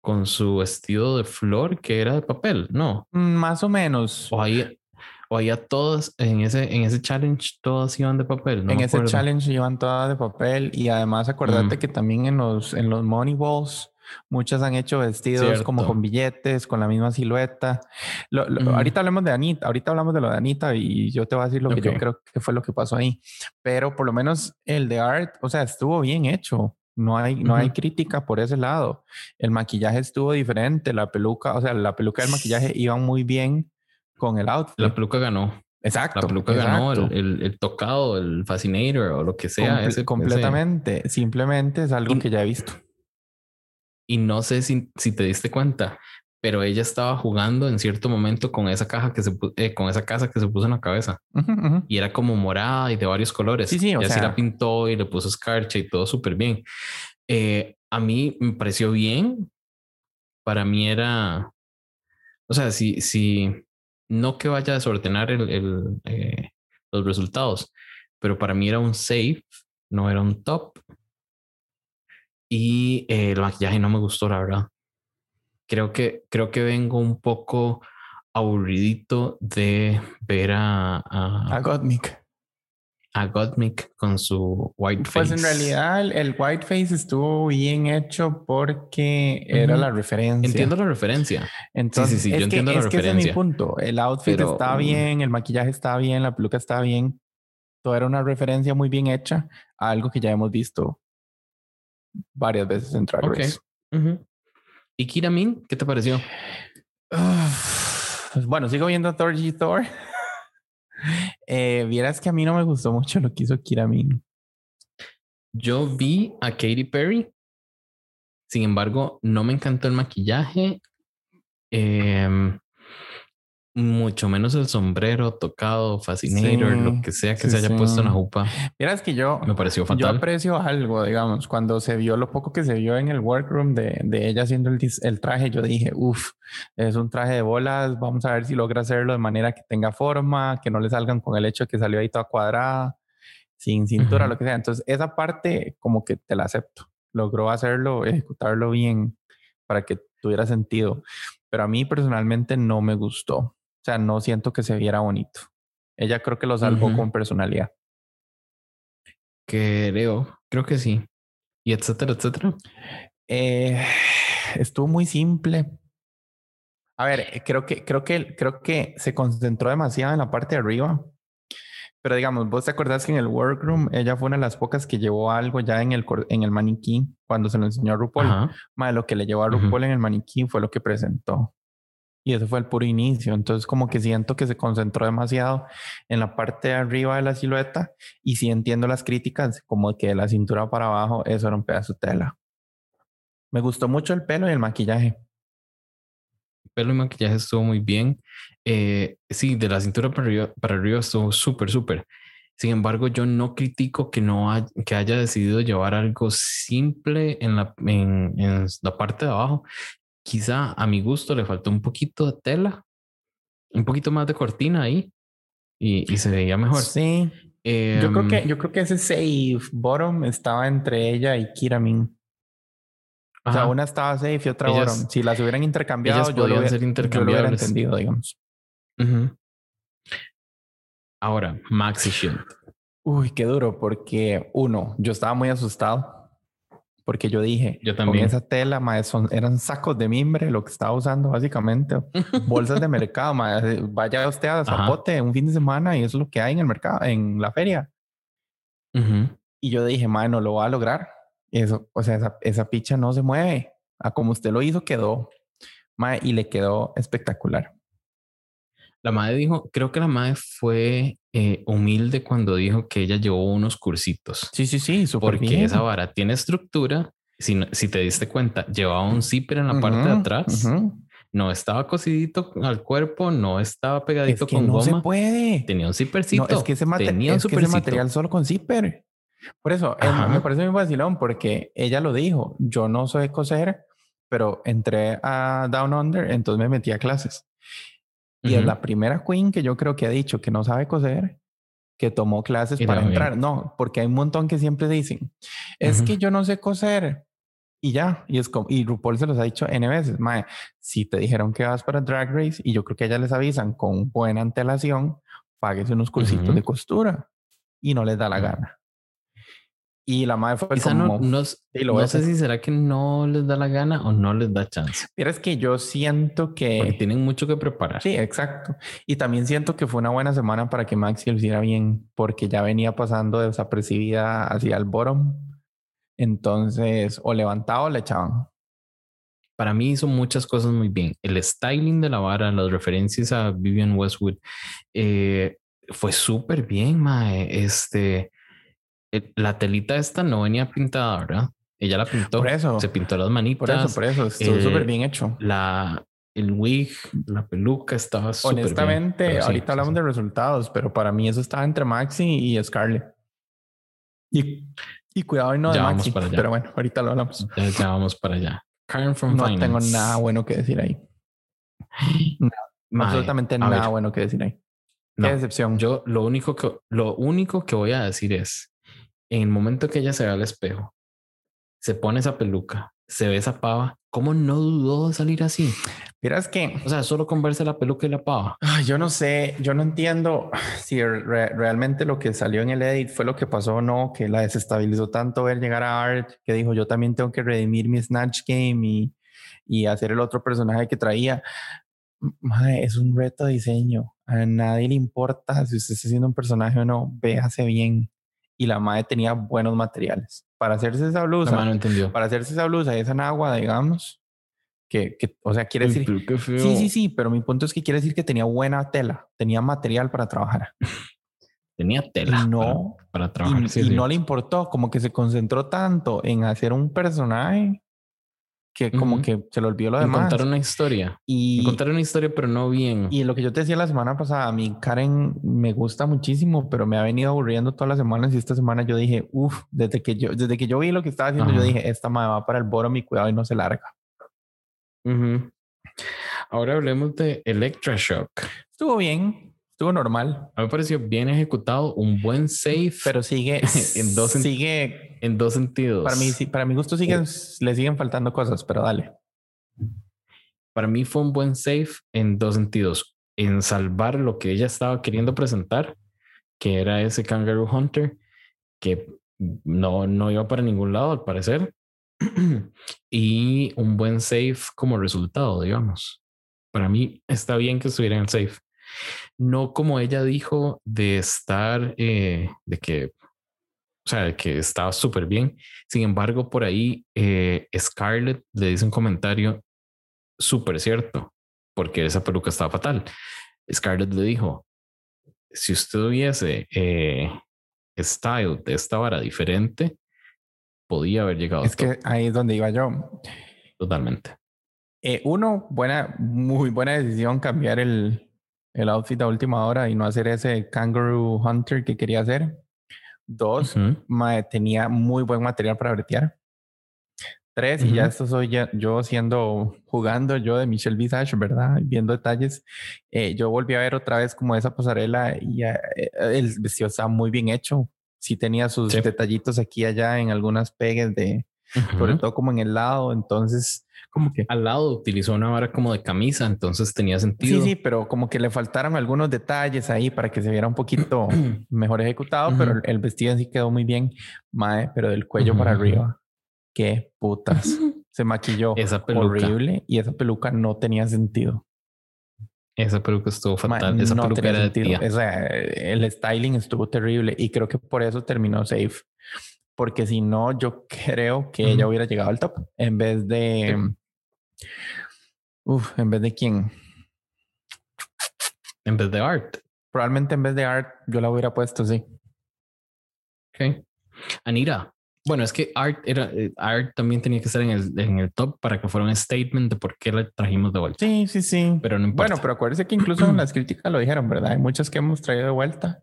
con su vestido de flor que era de papel, ¿no? Mm, más o menos. O ahí, o ahí a todos en ese, en ese challenge todas iban de papel. No en ese challenge iban todas de papel y además acuérdate mm. que también en los, en los money balls Muchas han hecho vestidos como con billetes, con la misma silueta. Ahorita hablamos de Anita, ahorita hablamos de lo de Anita y yo te voy a decir lo que yo creo que fue lo que pasó ahí. Pero por lo menos el de Art, o sea, estuvo bien hecho. No hay, no hay crítica por ese lado. El maquillaje estuvo diferente, la peluca, o sea, la peluca del maquillaje iba muy bien con el outfit. La peluca ganó. Exacto. La peluca ganó, el, el, tocado, el fascinator o lo que sea. ese, completamente. Simplemente es algo que ya he visto. Y no sé si, si te diste cuenta, pero ella estaba jugando en cierto momento con esa caja que se eh, con esa casa que se puso en la cabeza y era como morada y de varios colores. Sí, sí, y así la pintó y le puso escarcha y todo súper bien. Eh, a mí me pareció bien. Para mí era, o sea, si, si no que vaya a desordenar el, el eh, los resultados, pero para mí era un safe, no era un top. Y eh, el maquillaje no me gustó, la verdad. Creo que, creo que vengo un poco aburridito de ver a... A, a Gottmik. A Gottmik con su white face. Pues en realidad el, white face estuvo bien hecho porque era la referencia. Entiendo la referencia. Entonces, sí, sí, sí, yo entiendo la referencia. Que ese es mi punto. El outfit está mm. bien, el maquillaje está bien, la peluca está bien. Todo era una referencia muy bien hecha a algo que ya hemos visto varias veces en Drag Race. ¿Y Kiramin? ¿Qué te pareció? Bueno, sigo viendo Thor G Thor. eh, vieras que a mí no me gustó mucho lo que hizo Kiramin. Yo vi a Katy Perry. Sin embargo, no me encantó el maquillaje. Eh, mucho menos el sombrero tocado, fascinator, lo que sea que se haya puesto en la jupa. Miras que yo me pareció fatal. Yo aprecio algo, digamos, cuando se vio lo poco que se vio en el workroom de, de ella haciendo el, el traje, yo dije, uff, es un traje de bolas, vamos a ver si logra hacerlo de manera que tenga forma, que no le salgan con el hecho de que salió ahí toda cuadrada, sin cintura, lo que sea. Entonces, esa parte como que te la acepto. Logró hacerlo, ejecutarlo bien para que tuviera sentido. Pero a mí personalmente no me gustó. Sea, no siento que se viera bonito. Ella creo que lo salvó con personalidad. Creo, creo que sí. Y etcétera, etcétera. Eh, estuvo muy simple. A ver, creo que, creo que, creo que se concentró demasiado en la parte de arriba. Pero digamos, vos te acordás que en el workroom ella fue una de las pocas que llevó algo ya en el, en el maniquí cuando se lo enseñó a RuPaul. Más lo que le llevó a RuPaul en el maniquí fue lo que presentó. Y eso fue el puro inicio. Entonces como que siento que se concentró demasiado en la parte de arriba de la silueta y sí entiendo las críticas como que de la cintura para abajo eso era un pedazo de tela. Me gustó mucho el pelo y el maquillaje. El pelo y maquillaje estuvo muy bien. Eh, sí, de la cintura para arriba, para arriba estuvo súper, súper. Sin embargo, yo no critico que no que haya decidido llevar algo simple en la, en, la parte de abajo. Quizá a mi gusto le faltó un poquito de tela, un poquito más de cortina ahí y, se veía mejor. Sí. yo creo que em, yo creo que ese safe bottom estaba entre ella y Kiramin. O sea, una estaba safe y otra bottom. Si las hubieran intercambiado, yo lo, ser intercambiables. entendido, digamos. Ahora, Maxi Shield. Uy, qué duro, porque uno, yo estaba muy asustado. Porque yo dije, yo también. esa tela, son, eran sacos de mimbre lo que estaba usando básicamente, bolsas de mercado, vaya usted a Zapote un fin de semana y eso es lo que hay en el mercado, en la feria. Y yo dije, madre, no lo va a lograr. Eso, o sea, esa, esa picha no se mueve. A como usted lo hizo, quedó. Madre, y le quedó espectacular. La madre dijo, creo que la madre fue eh, humilde cuando dijo que ella llevó unos cursitos. Sí, sí, sí, porque esa vara tiene estructura. Si, si te diste cuenta, llevaba un zipper en la parte de atrás. No estaba cosidito al cuerpo, no estaba pegadito con no goma. Se puede. Tenía un zippercito. No, es que ese, Tenía es que ese material solo con zipper. Por eso me parece muy vacilón porque ella lo dijo. Yo no soy coser, pero entré a Down Under, entonces me metí a clases. Y es la primera queen que yo creo que ha dicho que no sabe coser, que tomó clases para entrar. No, porque hay un montón que siempre dicen, es que yo no sé coser. Y ya, y es como, y RuPaul se los ha dicho N veces, mae, si te dijeron que vas para Drag Race, y yo creo que ellas les avisan con buena antelación, pagues unos cursitos de costura, y no les da la gana. Y la madre fue como... No, no, sé si será que no les da la gana o no les da chance. Pero es que yo siento que... Porque tienen mucho que preparar. Sí, exacto. Y también siento que fue una buena semana para que Maxi lo hiciera bien, porque ya venía pasando desapercibida hacia el bottom. Entonces, o levantaba o le echaban. Para mí hizo muchas cosas muy bien. El styling de la vara, las referencias a Vivian Westwood, eh, fue súper bien, mae. Este la telita esta no venía pintada, ¿verdad? Ella la pintó. Por eso. Se pintó las manitas. Por eso, por eso. Estuvo súper bien hecho. La, el wig, la peluca estaba súper Honestamente, ahorita hablamos de resultados, pero para mí eso estaba entre Maxi y Scarlett. Y, y cuidado y no de Maxi. Para allá. Pero bueno, ahorita lo hablamos. Ya, vamos para allá. Karen from no tengo nada bueno que decir ahí. absolutamente nada bueno que decir ahí. Qué decepción. Yo lo único que lo único que voy a decir es en el momento que ella se ve al espejo, se pone esa peluca, se ve esa pava, ¿cómo no dudó de salir así? Miras que, o sea, solo con verse la peluca y la pava. yo no sé, yo no entiendo si realmente lo que salió en el edit fue lo que pasó o no, que la desestabilizó tanto ver llegar a Art, que dijo, yo también tengo que redimir mi Snatch Game y, y hacer el otro personaje que traía. Madre, es un reto de diseño. A nadie le importa si usted está haciendo un personaje o no, véase bien y la madre tenía buenos materiales. Para hacerse esa blusa, no entendió. para hacerse esa blusa y esa agua, digamos, que, que, o sea, quiere decir... Sí, sí, sí, pero mi punto es que quiere decir que tenía buena tela, tenía material para trabajar. tenía tela no, para, trabajar. Y, no le importó, como que se concentró tanto en hacer un personaje que como que se le olvidó lo demás. Contar una historia. Y contar una historia, pero no bien. Y lo que yo te decía la semana pasada, a mí Karen me gusta muchísimo, pero me ha venido aburriendo todas las semanas y esta semana yo dije, uff, desde que yo, desde que yo vi lo que estaba haciendo, yo dije, esta madre va para el boro, mi cuidado y no se larga. Ahora hablemos de Electroshock. Estuvo bien. Estuvo normal. A mí me pareció bien ejecutado, un buen safe. Pero sigue en dos sigue en dos sentidos. Para mí, para mi gusto siguen, le siguen faltando cosas, pero dale. Para mí fue un buen safe en dos sentidos. En salvar lo que ella estaba queriendo presentar, que era ese Kangaroo Hunter, que no, no iba para ningún lado al parecer. y un buen safe como resultado, digamos. Para mí está bien que estuviera en el safe no como ella dijo de estar, eh, de que, o sea, de que estaba súper bien. Sin embargo, por ahí eh, Scarlett le dice un comentario súper cierto, porque esa peluca estaba fatal. Scarlett le dijo, si usted hubiese eh, style de esta vara diferente, podía haber llegado. Es que ahí es donde iba yo. Totalmente. uno, buena, muy buena decisión cambiar el, el outfit a última hora y no hacer ese kangaroo hunter que quería hacer. Dos, tenía muy buen material para bretear. Tres, y ya esto soy yo siendo, jugando yo de Michelle Visage, ¿verdad? Viendo detalles. Eh, yo volví a ver otra vez como esa pasarela y eh, el vestido estaba muy bien hecho. Sí tenía sus detallitos aquí y allá en algunas pegues de, sobre todo como en el lado. Entonces, como que al lado utilizó una vara como de camisa, entonces tenía sentido. Sí, sí, pero como que le faltaron algunos detalles ahí para que se viera un poquito mejor ejecutado, pero el vestido sí quedó muy bien, mae, pero del cuello para arriba. Qué putas. Se maquilló esa peluca. horrible y esa peluca no tenía sentido. Esa peluca estuvo fatal. esa peluca era sentido. el styling estuvo terrible y creo que por eso terminó safe porque si no, yo creo que ella hubiera llegado al top en vez de. Uf, en vez de quién? En vez de Art. Probablemente en vez de Art, yo la hubiera puesto, sí. Ok. Anira. Bueno, es que Art era eh, Art también tenía que estar en el, en el top para que fuera un statement de por qué la trajimos de vuelta. Sí, sí, sí. Pero no importa. Bueno, pero acuérdese que incluso en las críticas lo dijeron, ¿verdad? Hay muchas que hemos traído de vuelta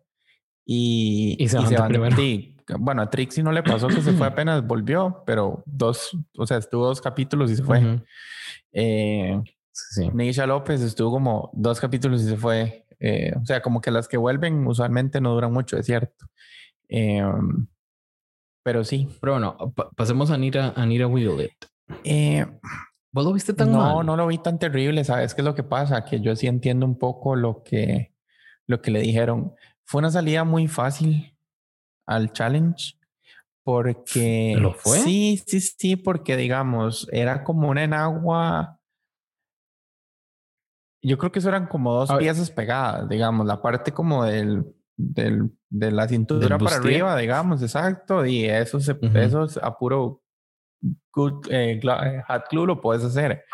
y, y se, van, de bueno, a Trixie no le pasó que se fue apenas, volvió, pero dos, o sea, estuvo dos capítulos y se fue. Eh, Neisha López estuvo como dos capítulos y se fue. Eh, o sea, como que las que vuelven usualmente no duran mucho, es cierto. Eh, pero sí. Pero bueno, pasemos a Nira, a Nira Eh, ¿Vos lo viste tan no, mal? No, no lo vi tan terrible. ¿Sabes qué es lo que pasa? Que yo sí entiendo un poco lo que, lo que le dijeron. Fue una salida muy fácil al challenge porque ¿Lo fue? Sí, sí, sí, porque digamos, era como una enagua. Yo creo que eso eran como dos piezas pegadas, digamos, la parte como del, del de la cintura para arriba, digamos, exacto, y eso se, eso es a puro good, eh, eh, hot glue lo puedes hacer.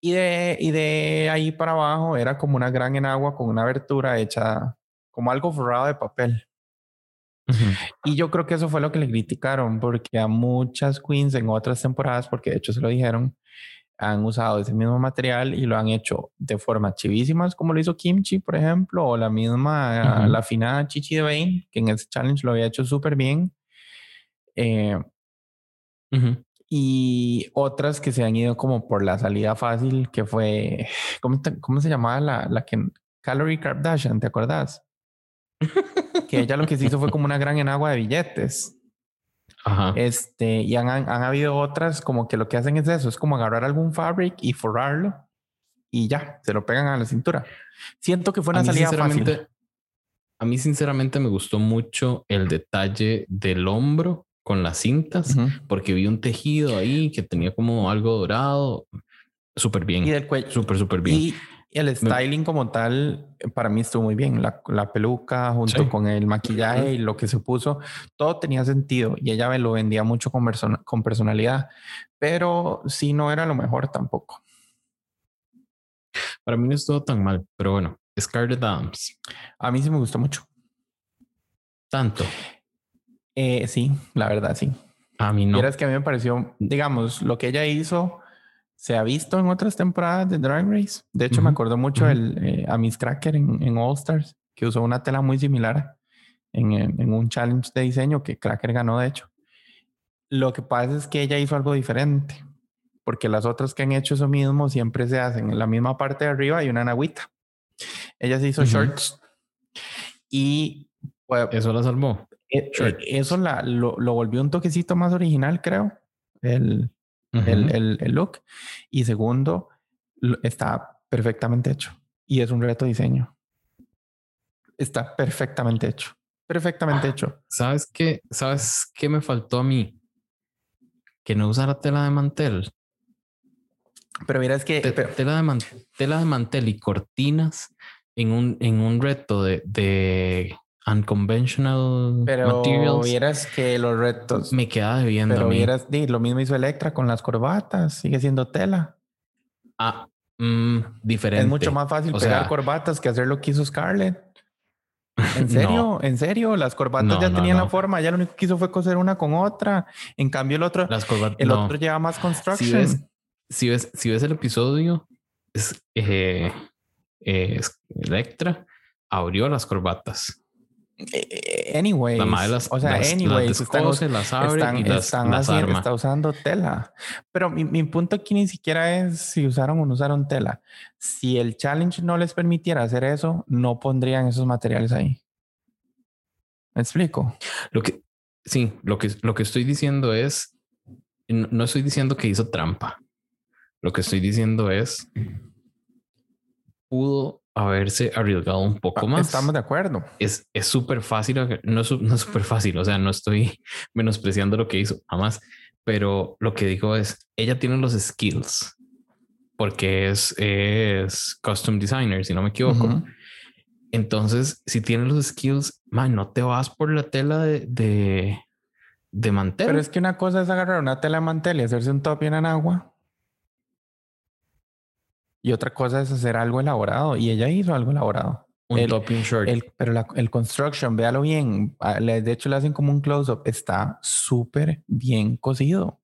Y de, y de ahí para abajo era como una gran enagua con una abertura hecha como algo forrado de papel. Y yo creo que eso fue lo que le criticaron, porque a muchas queens en otras temporadas, porque de hecho se lo dijeron, han usado ese mismo material y lo han hecho de forma chivísimas, como lo hizo Kimchi, por ejemplo, o la misma, la afinada Chichi de Bane, que en ese challenge lo había hecho súper bien. Eh, y otras que se han ido como por la salida fácil, que fue, ¿cómo, cómo se llamaba la, la que Calorie Kardashian? ¿Te acordás? que ella lo que se hizo fue como una gran enagua de billetes. Ajá. Este, y han, han, habido otras como que lo que hacen es eso, es como agarrar algún fabric y forrarlo y ya, se lo pegan a la cintura. Siento que fue una salida fácil. A mí sinceramente me gustó mucho el detalle del hombro con las cintas, porque vi un tejido ahí que tenía como algo dorado, súper bien. Y del cuello. Súper, súper bien. Y, el styling como tal, para mí estuvo muy bien. La, la peluca junto con el maquillaje y lo que se puso, todo tenía sentido y ella me lo vendía mucho con, con personalidad, pero sí no era lo mejor tampoco. Para mí no estuvo tan mal, pero bueno, Scarlett Adams. A mí sí me gustó mucho. ¿Tanto? Eh, sí, la verdad, sí. A mí no. es que a mí me pareció, digamos, lo que ella hizo se ha visto en otras temporadas de Drag Race. De hecho, me acuerdo mucho el, eh, a Miss Cracker en, All Stars, que usó una tela muy similar en, en, un challenge de diseño que Cracker ganó, de hecho. Lo que pasa es que ella hizo algo diferente, porque las otras que han hecho eso mismo siempre se hacen en la misma parte de arriba y una naguita. Ella se hizo shorts y pues, eso la salvó. Eh, eh, eso la, lo, lo, volvió un toquecito más original, creo. El, el, el, look. Y segundo, está perfectamente hecho. Y es un reto diseño. Está perfectamente hecho. Perfectamente ah, hecho. ¿Sabes qué? ¿Sabes qué me faltó a mí? Que no usara tela de mantel. Pero mira, es que... tela, de mantel, tela de mantel y cortinas en un, en un reto de, de unconventional pero vieras que los retos me queda debiendo pero vieras lo mismo hizo Electra con las corbatas sigue siendo tela. Ah mm, diferente. es mucho más fácil pegar corbatas que hacer lo que hizo Scarlett. En serio en serio las corbatas ya tenían la forma ya lo único que hizo fue coser una con otra. En cambio el otro el otro lleva más construction. si ves si ves, el episodio es, eh, eh, Electra abrió las corbatas. Eh, anyway, o sea, anyway, están, las abre y las, están Está usando tela. Pero mi, mi, punto aquí ni siquiera es si usaron o no usaron tela. Si el challenge no les permitiera hacer eso, no pondrían esos materiales ahí. ¿Me explico? Lo que, sí, lo que, lo que estoy diciendo es, no estoy diciendo que hizo trampa. Lo que estoy diciendo es, pudo haberse arriesgado un poco más. Estamos de acuerdo. Es súper fácil, no es súper fácil, o sea, no estoy menospreciando lo que hizo, jamás, pero lo que digo es, ella tiene los skills, porque es, es custom designer, si no me equivoco. Entonces, si tiene los skills, man, no te vas por la tela de, de, de mantel. Pero es que una cosa es agarrar una tela de mantel y hacerse un top en agua. Y otra cosa es hacer algo elaborado. Y ella hizo algo elaborado. Un el, topping short. pero el construction, véalo bien. De hecho, le hacen como un close-up. Está súper bien cosido.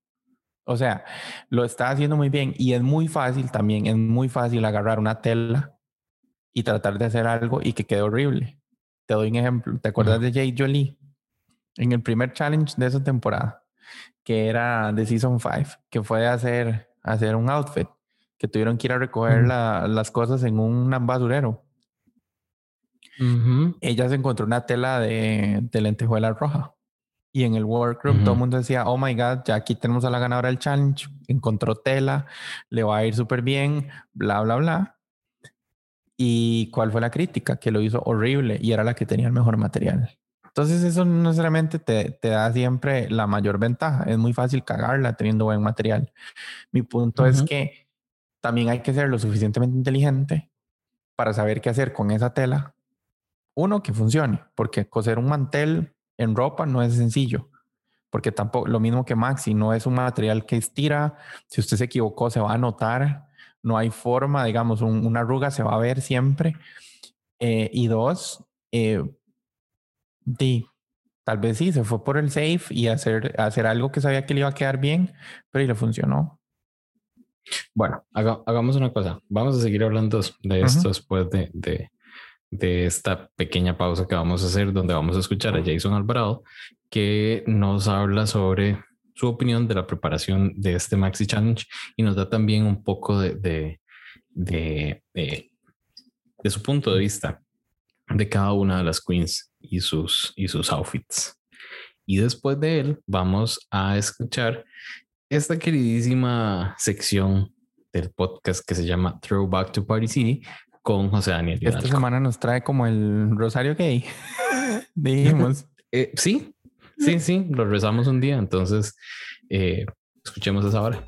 O sea, lo está haciendo muy bien. Y es muy fácil también. Es muy fácil agarrar una tela y tratar de hacer algo y que quede horrible. Te doy un ejemplo. ¿Te acuerdas de Jay Jolie? En el primer challenge de esa temporada, que era de Season 5, que fue hacer, hacer un outfit que tuvieron que ir a recoger las cosas en un basurero. Ella se encontró una tela de, de lentejuela roja. Y en el workroom todo el mundo decía, oh my God, ya aquí tenemos a la ganadora del challenge. Encontró tela, le va a ir súper bien, bla, bla, bla. ¿Y cuál fue la crítica? Que lo hizo horrible y era la que tenía el mejor material. Entonces eso no necesariamente te, te da siempre la mayor ventaja. Es muy fácil cagarla teniendo buen material. Mi punto es que también hay que ser lo suficientemente inteligente para saber qué hacer con esa tela. Uno, que funcione, porque coser un mantel en ropa no es sencillo, porque tampoco, lo mismo que Maxi, no es un material que estira, si usted se equivocó se va a notar, no hay forma, digamos, una arruga se va a ver siempre. Eh, y dos, eh, tal vez sí, se fue por el safe y hacer, hacer algo que sabía que le iba a quedar bien, pero y le funcionó. Bueno, hagamos una cosa. Vamos a seguir hablando de esto después de, de, de, esta pequeña pausa que vamos a hacer, donde vamos a escuchar a Jason Alvarado, que nos habla sobre su opinión de la preparación de este Maxi Challenge y nos da también un poco de, de, de, de su punto de vista de cada una de las queens y sus, y sus outfits. Y después de él, vamos a escuchar esta queridísima sección del podcast que se llama Throwback to Party City con José Daniel. Esta semana nos trae como el Rosario Gay. Dijimos. Eh, sí, sí, sí, lo rezamos un día. Entonces, eh, escuchemos esa hora.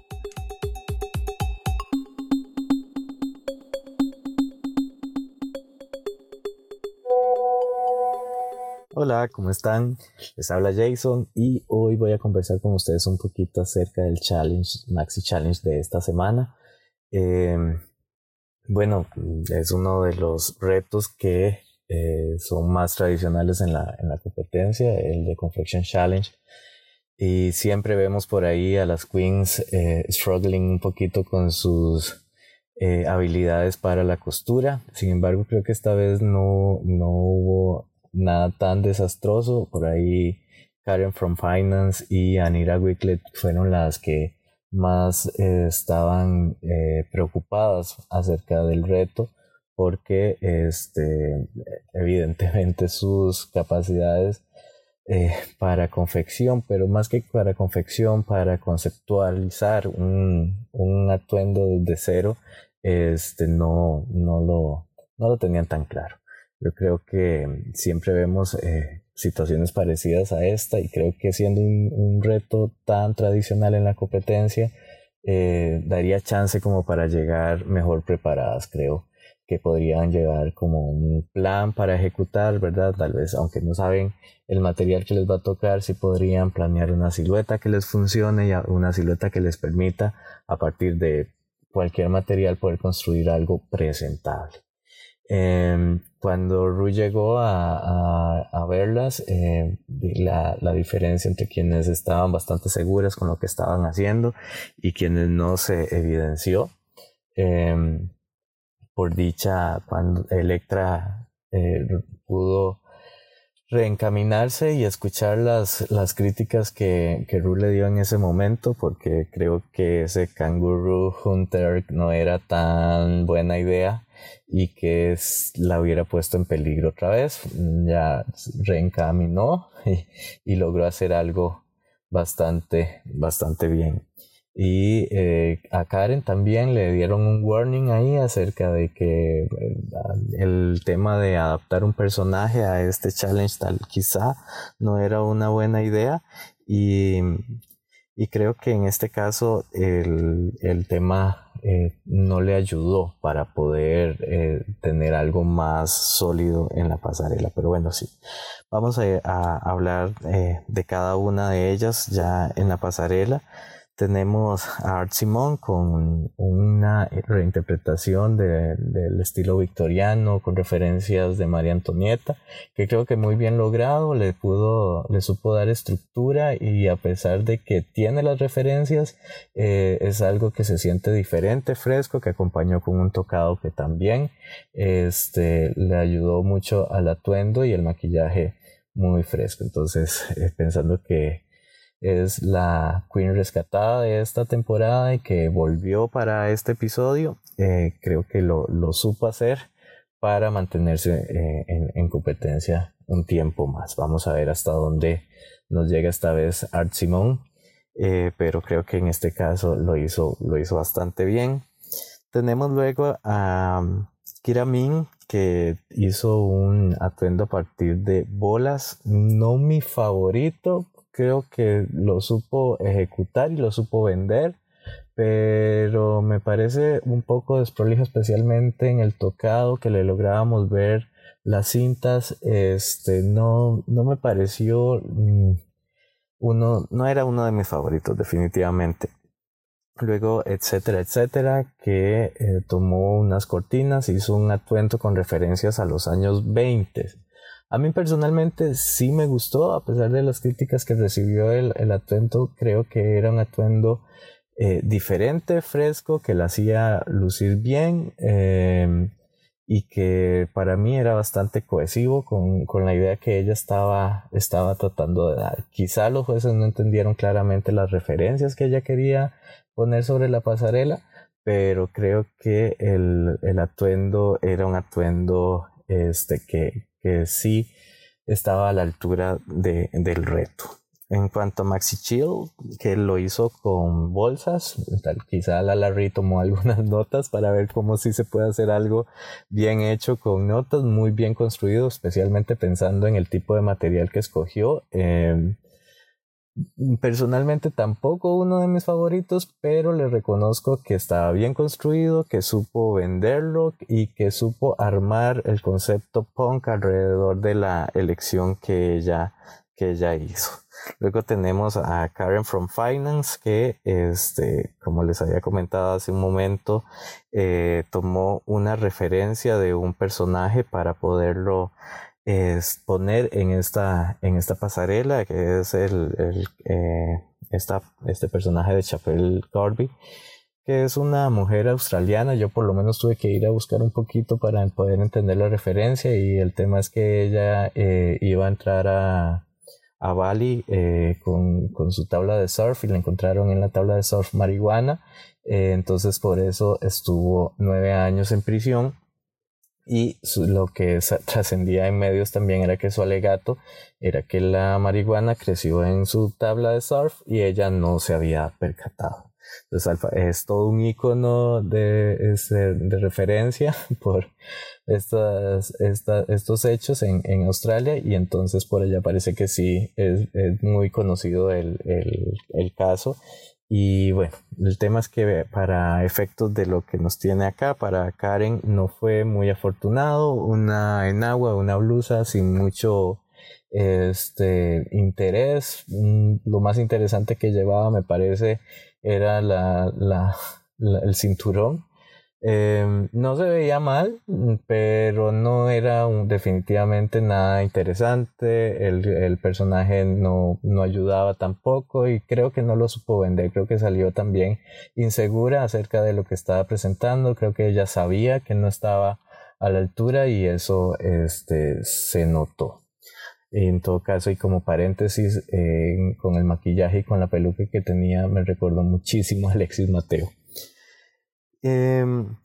Hola, ¿cómo están? Les habla Jason y hoy voy a conversar con ustedes un poquito acerca del challenge, Maxi Challenge de esta semana. Em, bueno, es uno de los retos que eh, son más tradicionales en la, en la competencia, el de Confection Challenge. Y siempre vemos por ahí a las queens eh, struggling un poquito con sus eh, habilidades para la costura. Sin embargo, creo que esta vez no, no hubo nada tan desastroso. Por ahí Karen from Finance y Anira Wicklet fueron las que más eh, estaban eh, preocupadas acerca del reto porque este, evidentemente sus capacidades eh, para confección, pero más que para confección, para conceptualizar un, un atuendo desde cero, este, no, no, lo, no lo tenían tan claro. Yo creo que siempre vemos eh, situaciones parecidas a esta y creo que siendo un, reto tan tradicional en la competencia, eh, daría chance como para llegar mejor preparadas, creo que podrían llevar como un plan para ejecutar, ¿verdad? Tal vez, aunque no saben el material que les va a tocar, sí podrían planear una silueta que les funcione y una silueta que les permita a partir de cualquier material poder construir algo presentable. Em, cuando Ru llegó a, a, verlas, eh, la, la, diferencia entre quienes estaban bastante seguras con lo que estaban haciendo y quienes no se evidenció. Em, por dicha, cuando Electra eh, pudo reencaminarse y escuchar las, las críticas que, que Ru le dio en ese momento, porque creo que ese Kangaroo Hunter no era tan buena idea y que la hubiera puesto en peligro otra vez. Ya reencaminó y, logró hacer algo bastante, bastante bien. Y eh, a Karen también le dieron un warning ahí acerca de que eh, el tema de adaptar un personaje a este challenge tal quizá no era una buena idea. Y, y creo que en este caso el, el tema eh, no le ayudó para poder tener algo más sólido en la pasarela. Pero bueno, sí, vamos a, a hablar de cada una de ellas ya en la pasarela tenemos a Art Simon con una reinterpretación del estilo victoriano con referencias de María Antonieta que creo que muy bien logrado le pudo le supo dar estructura y a pesar de que tiene las referencias eh, es algo que se siente diferente fresco que acompañó con un tocado que también este le ayudó mucho al atuendo y el maquillaje muy fresco. Entonces eh, pensando que es la Queen rescatada de esta temporada y que volvió para este episodio. Eh, creo que lo, lo, supo hacer para mantenerse eh, en, competencia un tiempo más. Vamos a ver hasta dónde nos llega esta vez Art Simon, eh, pero creo que en este caso lo hizo, lo hizo bastante bien. Tenemos luego a um, Kira Min, que hizo un atuendo a partir de bolas, no mi favorito, creo que lo supo ejecutar y lo supo vender, pero me parece un poco desprolijo, especialmente en el tocado que le lográbamos ver las cintas, este, no, no me pareció mm, uno, no era uno de mis favoritos definitivamente. Luego, etcétera, etcétera, que eh, tomó unas cortinas, hizo un atuendo con referencias a los años 20 a mí personalmente sí me gustó, a pesar de las críticas que recibió el, atuendo, creo que era un atuendo eh, diferente, fresco, que la hacía lucir bien em, y que para mí era bastante cohesivo con, la idea que ella estaba, estaba tratando de dar. Quizá los jueces no entendieron claramente las referencias que ella quería poner sobre la pasarela, pero creo que el, el atuendo era un atuendo este, que, que sí estaba a la altura de, del reto. En cuanto a Maxi Chill, que lo hizo con bolsas, quizá la Larry tomó algunas notas para ver cómo sí se puede hacer algo bien hecho con notas, muy bien construido, especialmente pensando en el tipo de material que escogió. Eh, Personalmente tampoco uno de mis favoritos, pero le reconozco que estaba bien construido, que supo venderlo y que supo armar el concepto punk alrededor de la elección que ella, que ella hizo. Luego tenemos a Karen from Finance que, este, como les había comentado hace un momento, eh, tomó una referencia de un personaje para poderlo es poner en esta, en esta pasarela, que es el, eh, este personaje de Chapel Corby, que es una mujer australiana. Yo por lo menos tuve que ir a buscar un poquito para poder entender la referencia y el tema es que ella eh, iba a entrar a, a Bali eh, con, con, su tabla de surf y la encontraron en la tabla de surf marihuana. entonces por eso estuvo nueve años en prisión y lo que trascendía en medios también era que su alegato era que la marihuana creció en su tabla de surf y ella no se había percatado. Entonces es todo un icono de, de referencia por estas, estos hechos en, en, Australia y entonces por ella parece que sí es, es muy conocido el, el, el caso y bueno, el tema es que para efectos de lo que nos tiene acá, para Karen no fue muy afortunado, una enagua, una blusa sin mucho este interés. Mm, lo más interesante que llevaba me parece era la, la, el cinturón Em, no se veía mal, pero no era definitivamente nada interesante. El, personaje no, no, ayudaba tampoco y creo que no lo supo vender. Creo que salió también insegura acerca de lo que estaba presentando. Creo que ella sabía que no estaba a la altura y eso este, se notó. En todo caso, y como paréntesis, con el maquillaje y con la peluca que tenía, me recordó muchísimo a Alexis Mateo. Em,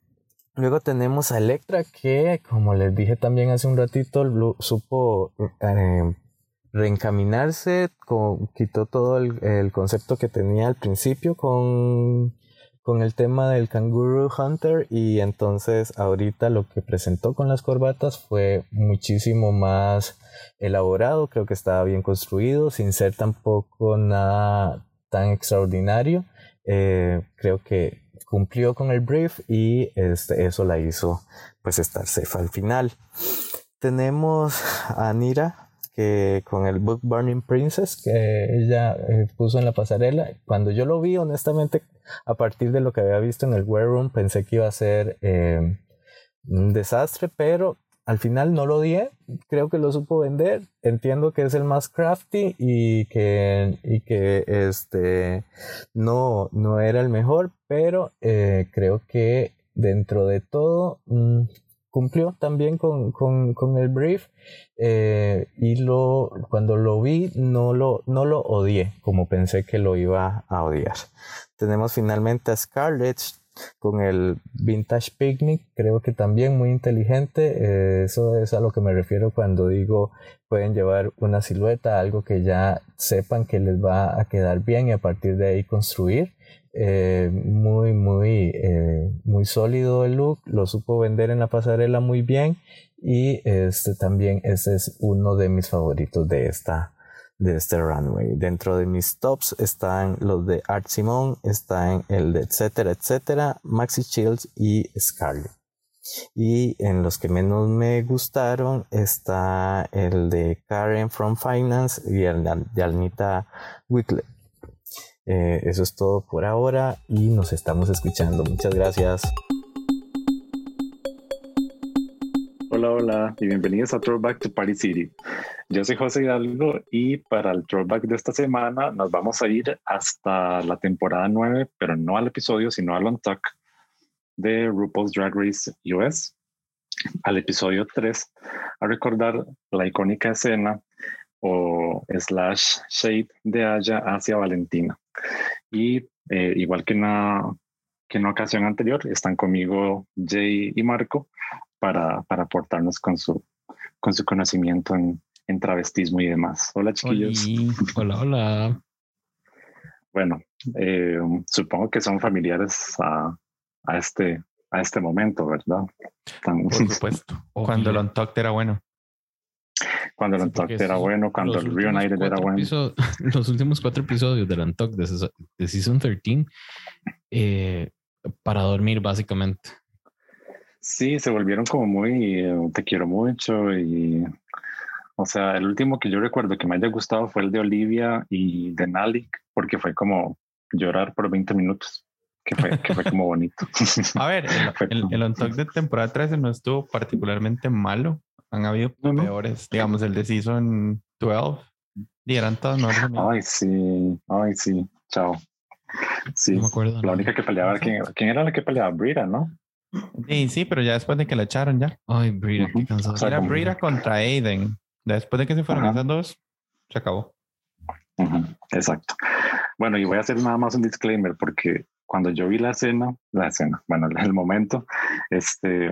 luego tenemos a Electra que, como les dije también hace un ratito, supo em, reencaminarse, quitó todo el, concepto que tenía al principio con, con el tema del Kangaroo Hunter y entonces ahorita lo que presentó con las corbatas fue muchísimo más elaborado, creo que estaba bien construido, sin ser tampoco nada tan extraordinario. Eh, creo que cumplió con el brief y este, eso la hizo pues estar safe al final. Tenemos a Nira que con el book Burning Princess que ella eh, puso en la pasarela. Cuando yo lo vi, honestamente, a partir de lo que había visto en el War Room, pensé que iba a ser eh, un desastre, pero al final no lo di, creo que lo supo vender, entiendo que es el más crafty y que, y que este, no, no era el mejor, pero eh, creo que dentro de todo mm, cumplió también con, el brief eh, y lo, cuando lo vi no lo, no lo odié como pensé que lo iba a odiar. Tenemos finalmente a Scarlett con el Vintage Picnic, creo que también muy inteligente. Eh, eso es a lo que me refiero cuando digo pueden llevar una silueta, algo que ya sepan que les va a quedar bien y a partir de ahí construir. Eh, muy, muy, eh, muy sólido el look, lo supo vender en la pasarela muy bien y este también ese es uno de mis favoritos de esta de este runway. Dentro de mis tops están los de Art Simon, están el de etcétera, etcétera, Maxi Chills y Scarlet. Y en los que menos me gustaron está el de Karen from Finance y el de Alnita Weekly. Eh, eso es todo por ahora y nos estamos escuchando. Muchas gracias. Hola, hola y bienvenidos a Throwback to Party City. Yo soy José Hidalgo y para el Throwback de esta semana nos vamos a ir hasta la temporada 9, pero no al episodio, sino al On Talk de RuPaul's Drag Race US, al episodio 3, a recordar la icónica escena o slash shade de Aya hacia Valentina. Y eh, igual que en, la, que en la ocasión anterior, están conmigo Jay y Marco para, para aportarnos con su, con su conocimiento en, en travestismo y demás. Hola chiquillos. Hola, hola. Bueno, eh, supongo que son familiares a, a, este, a este momento, ¿verdad? Por supuesto. Cuando el Untucked era bueno. Cuando el Untucked era bueno, cuando el Reunited era bueno. los últimos cuatro episodios del Untucked de, de Season 13, eh, para dormir básicamente. Sí, se volvieron como muy, eh, te quiero mucho y, o sea, el último que yo recuerdo que me haya gustado fue el de Olivia y de Nalik, porque fue como llorar por 20 minutos, que fue, que fue como bonito. A ver, el, el, On Talk de temporada 13 no estuvo particularmente malo, han habido peores, digamos, el de Season 12, y eran todos Ay, sí, ay, sí, chao. Sí, me acuerdo, la única que peleaba, ¿quién, ¿quién era la que peleaba? Brita, ¿no? Sí, sí, pero ya después de que la echaron ya. Ay, Brita, qué cansado. Era Brita contra Aiden. Después de que se fueron esas dos, se acabó. Exacto. Bueno, y voy a hacer nada más un disclaimer porque cuando yo vi la escena, la escena, bueno, el momento, este,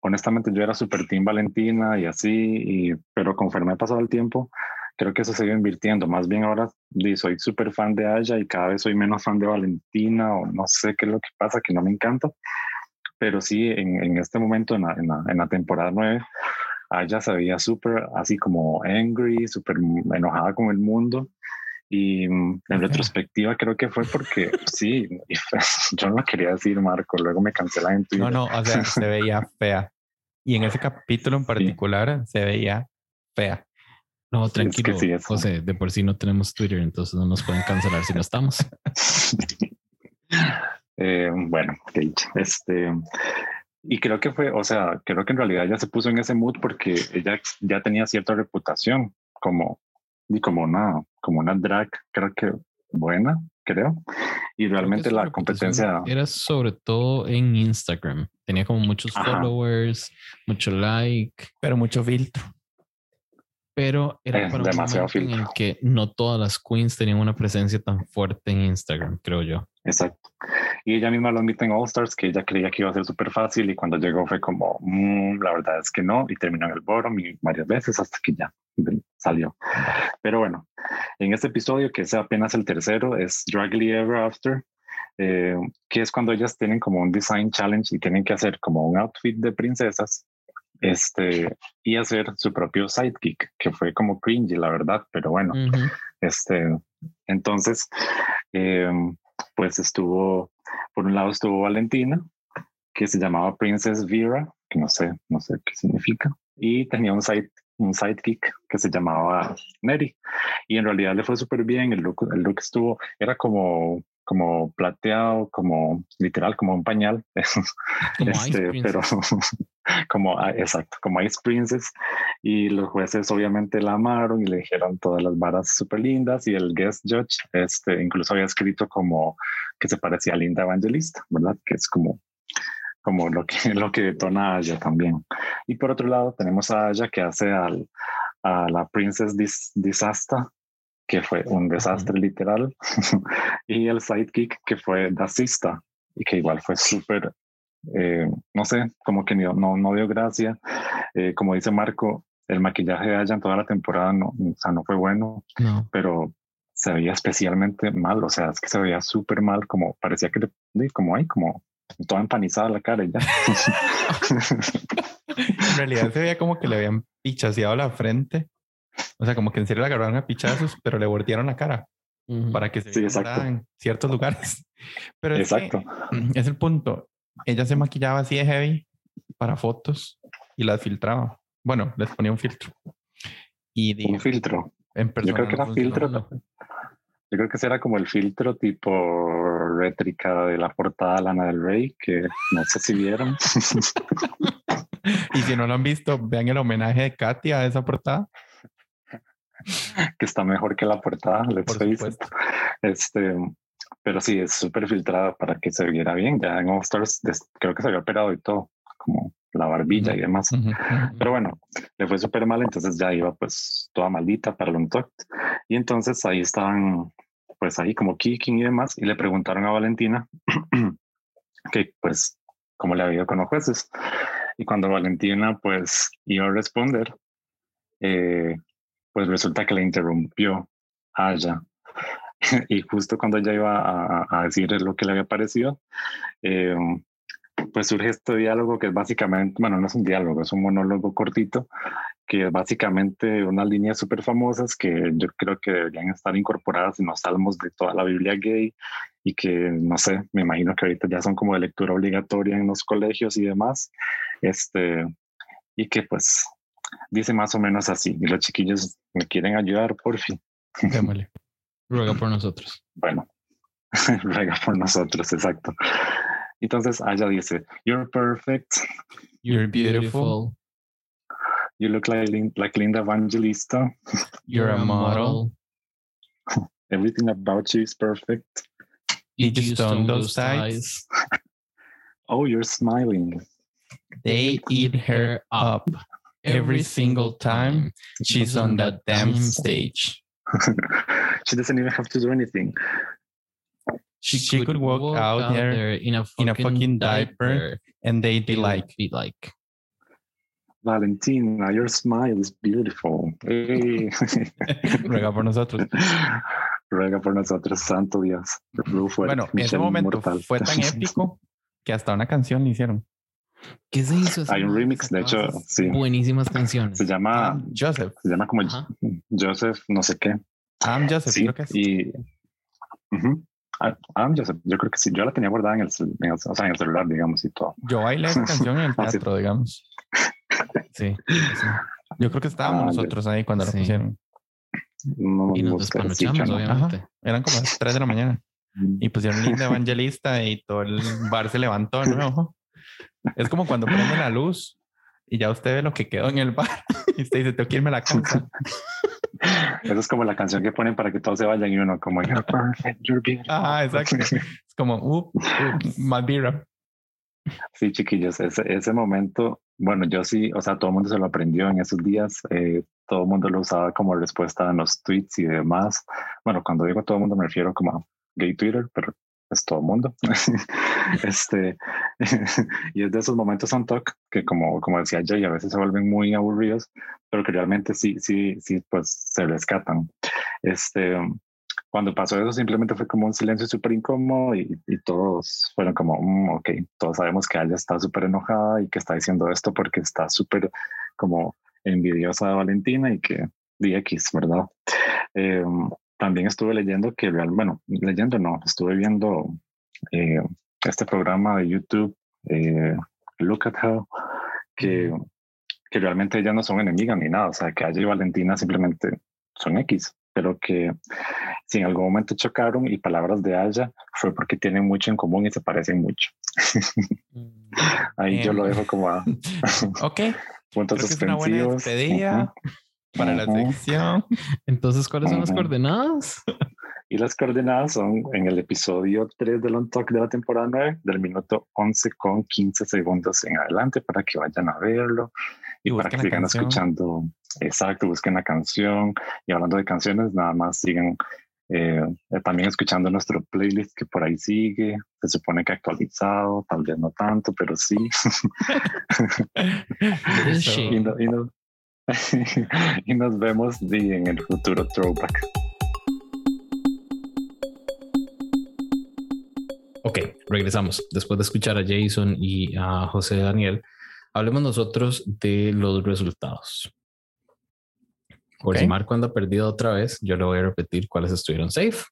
honestamente yo era súper team Valentina y así, y, pero conforme ha pasado el tiempo, creo que eso se ido invirtiendo. Más bien ahora soy súper fan de Aya y cada vez soy menos fan de Valentina o no sé qué es lo que pasa, que no me encanta pero sí, en, este momento, en la, temporada 9, ella se veía súper así como angry, súper enojada con el mundo. Y mm, en retrospectiva creo que fue porque sí, yo no quería decir Marco, luego me cancelé en Twitter. No, no, o sea, se veía fea. Y en ese capítulo en particular se veía fea. No, tranquilo, José, de por sí no tenemos Twitter, entonces no nos pueden cancelar si no estamos. Eh, bueno, este, y creo que fue, o sea, creo que en realidad ella se puso en ese mood porque ella ya tenía cierta reputación como, y como una, como una drag, creo que buena, creo. Y realmente la competencia era sobre todo en Instagram. Tenía como muchos followers, mucho like, pero mucho filtro. Pero era para demasiado un en el que no todas las queens tenían una presencia tan fuerte en Instagram, creo yo. Exacto. Y ella misma lo admite en All Stars, que ella creía que iba a ser súper fácil y cuando llegó fue como, mm, la verdad es que no, y terminó en el bottom y varias veces hasta que ya salió. Pero bueno, en este episodio, que es apenas el tercero, es Dragly Ever After, eh, que es cuando ellas tienen como un design challenge y tienen que hacer como un outfit de princesas este, y hacer su propio sidekick, que fue como cringy, la verdad, pero bueno, este, entonces, eh, pues estuvo, por un lado estuvo Valentina, que se llamaba Princess Vera, que no sé, no sé qué significa, y tenía un, side, un sidekick que se llamaba Neri, y en realidad le fue súper bien, el look, el look estuvo, era como como plateado, como literal, como un pañal. este, pero como, ah, exacto, como Ice Princess. Y los jueces obviamente la amaron y le dijeron todas las varas súper lindas. Y el guest judge, este, incluso había escrito como que se parecía a Linda Evangelista, ¿verdad? Que es como, como lo que, lo que detona a Aya también. Y por otro lado, tenemos a Aya que hace al, a la Princess Disaster, que fue un desastre literal, y el sidekick, que fue Dacista, y que igual fue súper, eh, no sé, como que no, no dio gracia. Eh, como dice Marco, el maquillaje de ella en toda la temporada no, o sea, no fue bueno, pero se veía especialmente mal, o sea, es que se veía súper mal, como parecía que, como hay, como toda empanizada la cara y ya. en realidad se veía como que le habían pichaseado la frente o sea, como que en serio la agarraron a pichazos, pero le voltearon la cara para que se sí, en ciertos lugares. Pero exacto. Es, el punto. Ella se maquillaba así de heavy para fotos y las filtraba. Bueno, les ponía un filtro. Y un filtro. En Yo creo que era filtro. Yo creo que ese era como el filtro tipo rétrica de la portada Lana del Rey, que no sé si vieron. y si no lo han visto, vean el homenaje de Katia a esa portada. que está mejor que la portada, Este, pero sí, es súper filtrada para que se viera bien. Ya en All Stars creo que se había operado y todo, como la barbilla y demás. Pero bueno, le fue súper mal, entonces ya iba pues toda maldita para el Untucked. Y entonces ahí estaban, pues ahí como kicking y demás, y le preguntaron a Valentina que pues cómo le había ido con los jueces. Y cuando Valentina pues iba a responder, eh, pues resulta que le interrumpió a. y justo cuando ella iba a, a, decir lo que le había parecido, eh, pues surge este diálogo que es básicamente, bueno, no es un diálogo, es un monólogo cortito, que es básicamente unas líneas súper famosas que yo creo que deberían estar incorporadas en los salmos de toda la Biblia gay y que, no sé, me imagino que ahorita ya son como de lectura obligatoria en los colegios y demás, este, y que pues dice más o menos así. Y los chiquillos me quieren ayudar, por fin. Démosle. Ruega por nosotros. Bueno, ruega por nosotros, exacto. Entonces ella dice, You're perfect. You're beautiful. You look like, like Linda Evangelista. You're a model. Everything about you is perfect. You just don't those eyes. oh, you're smiling. They eat her up every single time she's on that damn stage. she doesn't even have to do anything. She, she could, could walk, walk out, out there, there in a in a fucking diaper, and they'd be like, be like, Valentina, your smile is beautiful. Hey. Ruega por nosotros. Ruega por nosotros, santo Dios. Bueno, en ese momento fue tan épico que hasta una canción le hicieron. ¿Qué se hizo? Hay un remix, de hecho, sí. Buenísimas canciones. Se llama Joseph. Se llama como Joseph, no sé qué. I'm Joseph, creo que es. Y, I'm Joseph, yo creo que sí. Yo la tenía guardada en el, o sea, en el celular, digamos, y todo. Yo bailé esa canción en el ah, teatro, digamos. Sí, Yo creo que estábamos ah, nosotros ahí cuando la pusieron. y nos despanuchamos, obviamente. Eran como las 3 de la mañana. y pusieron linda evangelista y todo el bar se levantó, ¿no? Es como cuando prenden la luz y ya usted ve lo que quedó en el bar y usted dice, tengo que irme a la casa. Eso es como la canción que ponen para que todos se vayan y uno como, you're perfect, you're beautiful. Ah, exacto. Es como, uh, uh más Sí, chiquillos, ese, ese momento, bueno, yo sí, o sea, todo el mundo se lo aprendió en esos días, eh, todo el mundo lo usaba como respuesta en los tweets y demás. Bueno, cuando digo todo el mundo me refiero como a gay Twitter, pero es todo el mundo. este, y es de esos momentos on talk que como, como decía Jay, a veces se vuelven muy aburridos, pero que realmente sí, sí, sí, pues se rescatan. Este, cuando pasó eso simplemente fue como un silencio súper incómodo y, todos fueron como, mm, ok, todos sabemos que ella está súper enojada y que está diciendo esto porque está súper como envidiosa de Valentina y que DX, ¿verdad? Em, también estuve leyendo que real, bueno, leyendo no, estuve viendo eh, este programa de YouTube, eh, Look at How, que, que realmente ellas no son enemigas ni nada, o sea, que ella y Valentina simplemente son X pero que si en algún momento chocaron y palabras de Aya fue porque tienen mucho en común y se parecen mucho. Mm, Ahí yo lo dejo como a ok. puntos suspensivos. Para la sección. Entonces, ¿cuáles son las coordenadas? Y las coordenadas son en el episodio 3 del On Talk de la temporada 9, del minuto 11 con 15 segundos en adelante, para que vayan a verlo y, para que sigan escuchando. Exacto, busquen la canción. Y hablando de canciones, nada más sigan eh, también escuchando nuestro playlist que por ahí sigue. Se supone que actualizado, tal vez no tanto, pero sí. y, nos vemos en el futuro throwback. Ok, regresamos. Después de escuchar a Jason y a José Daniel, hablemos nosotros de los resultados. Por si Marco anda perdido otra vez, yo le voy a repetir cuáles estuvieron safe.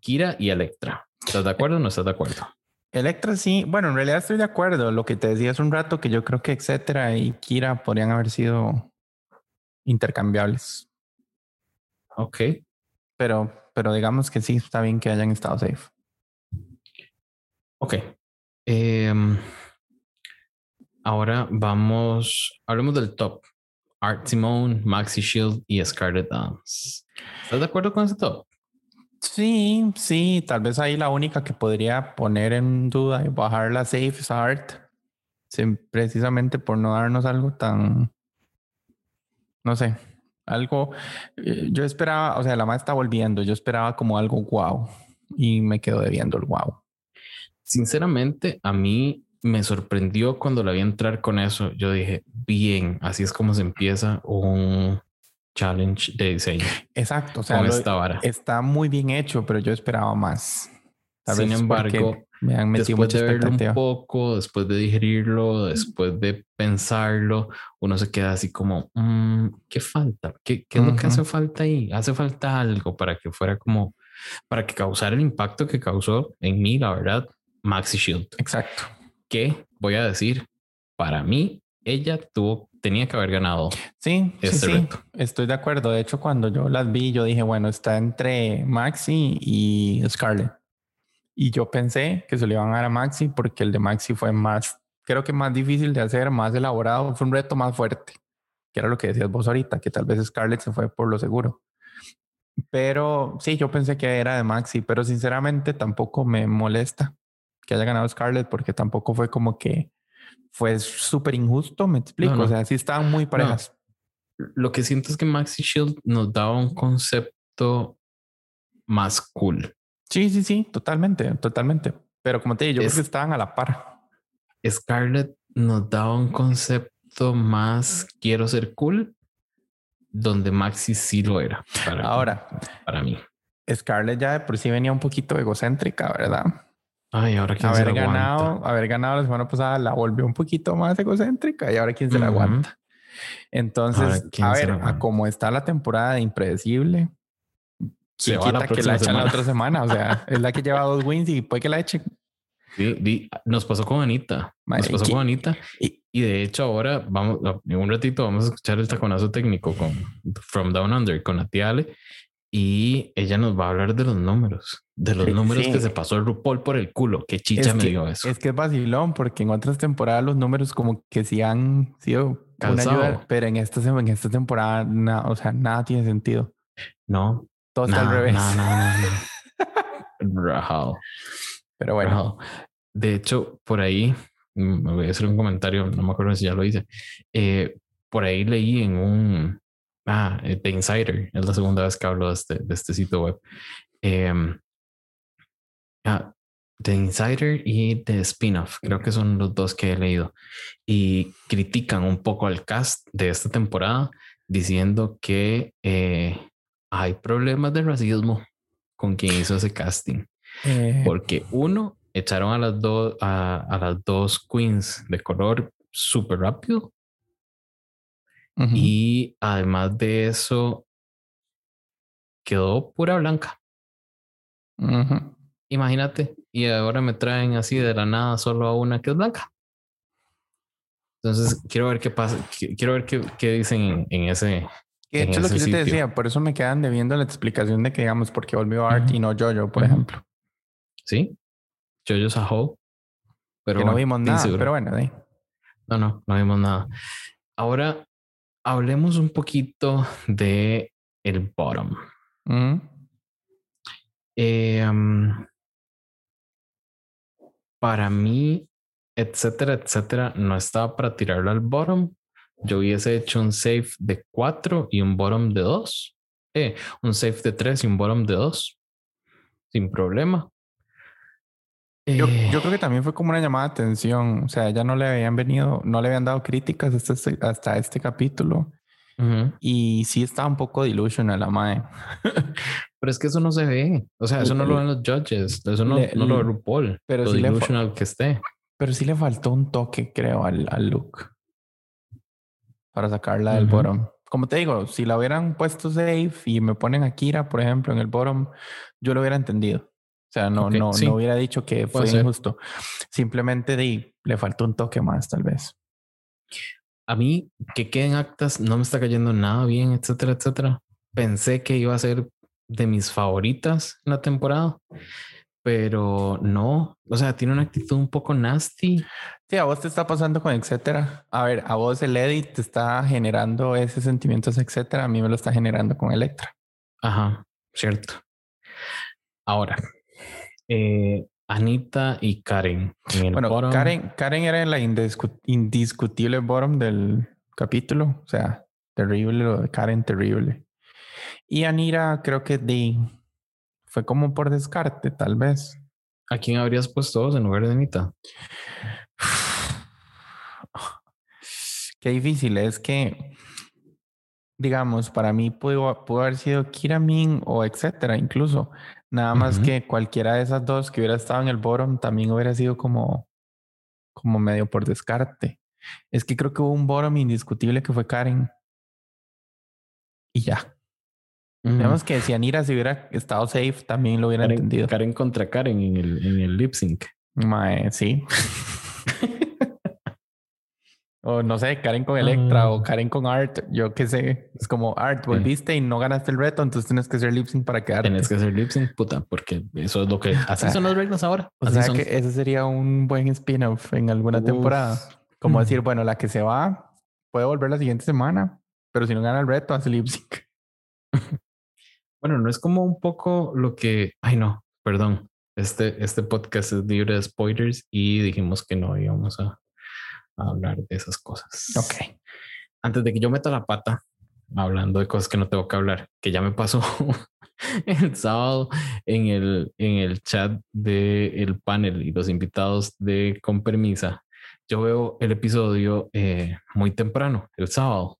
Kira y Electra. ¿Estás de acuerdo o no estás de acuerdo? Electra sí, bueno, en realidad estoy de acuerdo. Lo que te decía hace un rato, que yo creo que etcétera y Kira podrían haber sido intercambiables. Ok. Pero, pero digamos que sí, está bien que hayan estado safe. Ok. Em, Ahora vamos, hablemos del top. Art Simone, Maxi Shield y Scarlett Dance. ¿Estás de acuerdo con ese top? Sí, sí, tal vez ahí la única que podría poner en duda y bajar la safe es Art. precisamente por no darnos algo tan, no sé, algo, eh, yo esperaba, o sea, la más está volviendo, yo esperaba como algo wow y me quedo debiendo el wow. Sinceramente, a mí me sorprendió cuando la vi entrar con eso. Yo dije, bien, así es como se empieza un challenge de diseño. Exacto, o sea, está muy bien hecho, pero yo esperaba más. Sin embargo, me han metido después de verlo un poco, después de digerirlo, después de pensarlo, uno se queda así como, mm, ¿qué falta? ¿Qué, qué es lo que hace falta ahí? Hace falta algo para que fuera como, para que causara el impacto que causó en mí, la verdad, Maxi Shield. Exacto que voy a decir, para mí, ella tuvo, tenía que haber ganado. Sí, sí, este sí, estoy de acuerdo. De hecho, cuando yo las vi, yo dije, bueno, está entre Maxi y Scarlett. Y yo pensé que se le iban a dar a Maxi porque el de Maxi fue más, creo que más difícil de hacer, más elaborado, fue un reto más fuerte, que era lo que decías vos ahorita, que tal vez Scarlett se fue por lo seguro. Pero sí, yo pensé que era de Maxi, pero sinceramente tampoco me molesta que haya ganado Scarlett porque tampoco fue como que fue súper injusto, me explico. O sea, sí estaban muy parejas. Lo que siento es que Maxi Shield nos daba un concepto más cool. Sí, sí, sí, totalmente, totalmente. Pero como te digo, yo creo que estaban a la par. Scarlett nos daba un concepto más quiero ser cool, donde Maxi sí lo era. Ahora, para mí. Scarlett ya de por sí venía un poquito egocéntrica, ¿verdad? Ay, ahora quién haber ganado, haber ganado la semana pasada la volvió un poquito más egocéntrica y ahora quién se la aguanta. Entonces, a ver, a como está la temporada de impredecible, se quita que la echan la otra semana. O sea, es la que lleva dos wins y puede que la echen. Sí, nos pasó con Anita. Nos pasó con Anita. Y, y, de hecho, ahora vamos, en un ratito vamos a escuchar el taconazo técnico con From Down Under con Atiale. y ella nos va a hablar de los números, de los números que se pasó el RuPaul por el culo. Qué chicha me dio eso. Es que es vacilón, porque en otras temporadas los números como que sí han sido una ayuda, pero en esta, en esta temporada, o sea, nada tiene sentido. No. Todo está al revés. No, no, no, Pero bueno. De hecho, por ahí, mm, me voy a hacer un comentario, no me acuerdo si ya lo hice. Eh, por ahí leí en un, Ah, eh, The Insider, es la segunda vez que hablo de este, de este sitio web. Eh, The Insider y The Spin-off, creo que son los dos que he leído. Y critican un poco al cast de esta temporada diciendo que eh, hay problemas de racismo con quien hizo ese casting. Eh. Porque uno, echaron a las, dos a, a las dos queens de color súper rápido y además de eso, quedó pura blanca. Imagínate, y ahora me traen así de la nada solo a una que es blanca. Entonces, quiero ver qué pasa, quiero ver qué, qué dicen en, ese. De hecho, lo que yo te decía, por eso me quedan debiendo la explicación de que, digamos, porque volvió Art y no Jojo, por ejemplo. Sí, Jojo Saho. Pero que no vimos nada, pero bueno. No, no, no vimos nada. Ahora, hablemos un poquito de el bottom. Em, para mí, etcétera, etcétera, no estaba para tirarlo al bottom. Yo hubiese hecho un safe de 4 y un bottom de 2. Eh, un safe de 3 y un bottom de 2. Sin problema. Yo, eh. yo, creo que también fue como una llamada de atención. O sea, ya no le habían venido, no le habían dado críticas hasta este, hasta este capítulo. Y sí está un poco delusional la mae. pero es que eso no se ve. O sea, eso no lo ven los judges. Eso no, no lo ve RuPaul. Pero lo sí delusional que esté. Pero sí le faltó un toque, creo, al, al look. Para sacarla del bottom. Como te digo, si la hubieran puesto safe y me ponen a Kira, por ejemplo, en el bottom, yo lo hubiera entendido. O sea, no, no, no hubiera dicho que fue injusto. Simplemente di, le faltó un toque más, tal vez. A mí, que queden actas, no me está cayendo nada bien, etcétera, etcétera. Pensé que iba a ser de mis favoritas en la temporada, pero no. O sea, tiene una actitud un poco nasty. Sí, a vos te está pasando con etcétera. A ver, a vos el edit te está generando ese sentimiento, etcétera. A mí me lo está generando con Electra. Ajá, cierto. Ahora, eh, Anita y Karen. bueno, Karen, Karen era la indiscutible bottom del capítulo. O sea, terrible lo de Karen, terrible. Y Anira creo que de, fue como por descarte, tal vez. ¿A quién habrías puesto en lugar de Anita? Qué difícil es que, digamos, para mí pudo, pudo haber sido Kiramin o etcétera, incluso. Nada más que cualquiera de esas dos que hubiera estado en el bottom también hubiera sido como, como medio por descarte. Es que creo que hubo un bottom indiscutible que fue Karen. Y ya. Digamos que si Anira si hubiera estado safe, también lo hubiera entendido. Karen contra Karen en el, en el lip sync. sí. O no sé, Karen con Electra o ah. Karen con Art, yo qué sé. Es como Art, volviste y no ganaste el reto, entonces tienes que hacer lip sync para quedarte. Tienes que hacer lip sync, puta, porque eso es lo que. Así son las reglas ahora. O sea que ese sería un buen spin-off en alguna temporada. Como decir, bueno, la que se va puede volver la siguiente semana, pero si no gana el reto, hace lip sync. bueno, no es como un poco lo que. Ay, no, perdón. Este, este podcast es libre de spoilers y dijimos que no íbamos a hablar de esas cosas. Ok. Antes de que yo meta la pata hablando de cosas que no tengo que hablar, que ya me pasó el sábado en el, en el chat del el panel y los invitados de Con Permisa. Yo veo el episodio eh, muy temprano, el sábado,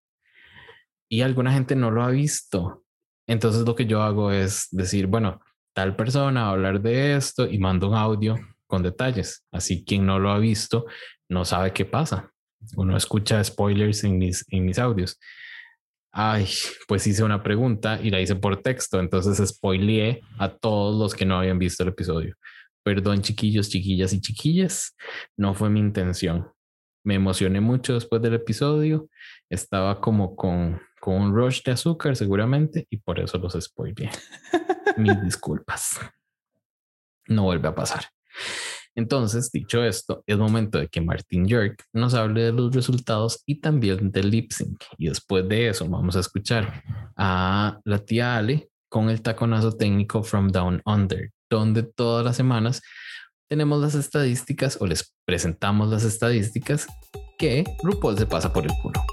y alguna gente no lo ha visto. Entonces lo que yo hago es decir, bueno, tal persona va a hablar de esto y mando un audio con detalles. Así quien no lo ha visto no sabe qué pasa. Uno escucha spoilers en mis, en mis audios. Ay, pues hice una pregunta y la hice por texto, entonces spoileé a todos los que no habían visto el episodio. Perdón, chiquillos, chiquillas y chiquillas, no fue mi intención. Me emocioné mucho después del episodio, estaba como con, con un rush de azúcar seguramente y por eso los bien. Mis disculpas. No vuelve a pasar. Entonces, dicho esto, es momento de que Martin York nos hable de los resultados y también del lip sync. Y después de eso, vamos a escuchar a la tía Ale con el taconazo técnico From Down Under, donde todas las semanas tenemos las estadísticas o les presentamos las estadísticas que RuPaul se pasa por el culo.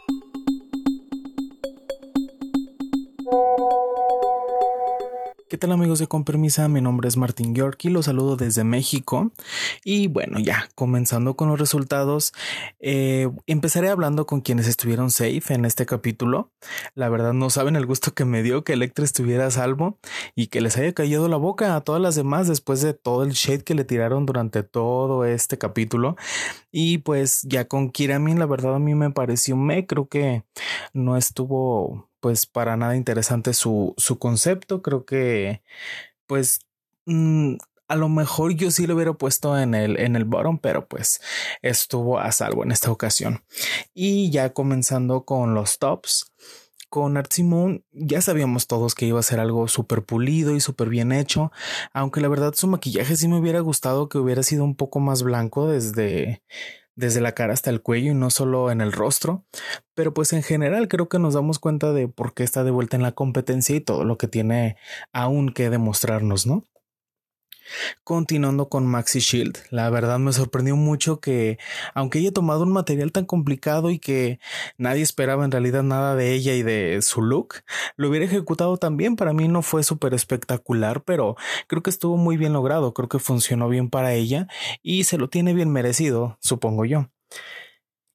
¿Qué tal amigos de Con Permisa? Mi nombre es Martín York y los saludo desde México. Y bueno, ya comenzando con los resultados, eh, empezaré hablando con quienes estuvieron safe en este capítulo. La verdad no saben el gusto que me dio que Electra estuviera a salvo y que les haya caído la boca a todas las demás después de todo el shade que le tiraron durante todo este capítulo. Y pues ya con Kiramin, la verdad a mí me pareció me, creo que no estuvo pues para nada interesante su, su concepto. Creo que pues mm, a lo mejor yo sí lo hubiera puesto en el, en el bottom, pero pues estuvo a salvo en esta ocasión. Y ya comenzando con los tops. Con Art Simone ya sabíamos todos que iba a ser algo súper pulido y súper bien hecho, aunque la verdad su maquillaje sí me hubiera gustado que hubiera sido un poco más blanco desde, desde la cara hasta el cuello y no solo en el rostro, pero pues en general creo que nos damos cuenta de por qué está de vuelta en la competencia y todo lo que tiene aún que demostrarnos, ¿no? Continuando con Maxi Shield, la verdad me sorprendió mucho que, aunque haya tomado un material tan complicado y que nadie esperaba en realidad nada de ella y de su look, lo hubiera ejecutado también. Para mí no fue súper espectacular, pero creo que estuvo muy bien logrado, creo que funcionó bien para ella y se lo tiene bien merecido, supongo yo.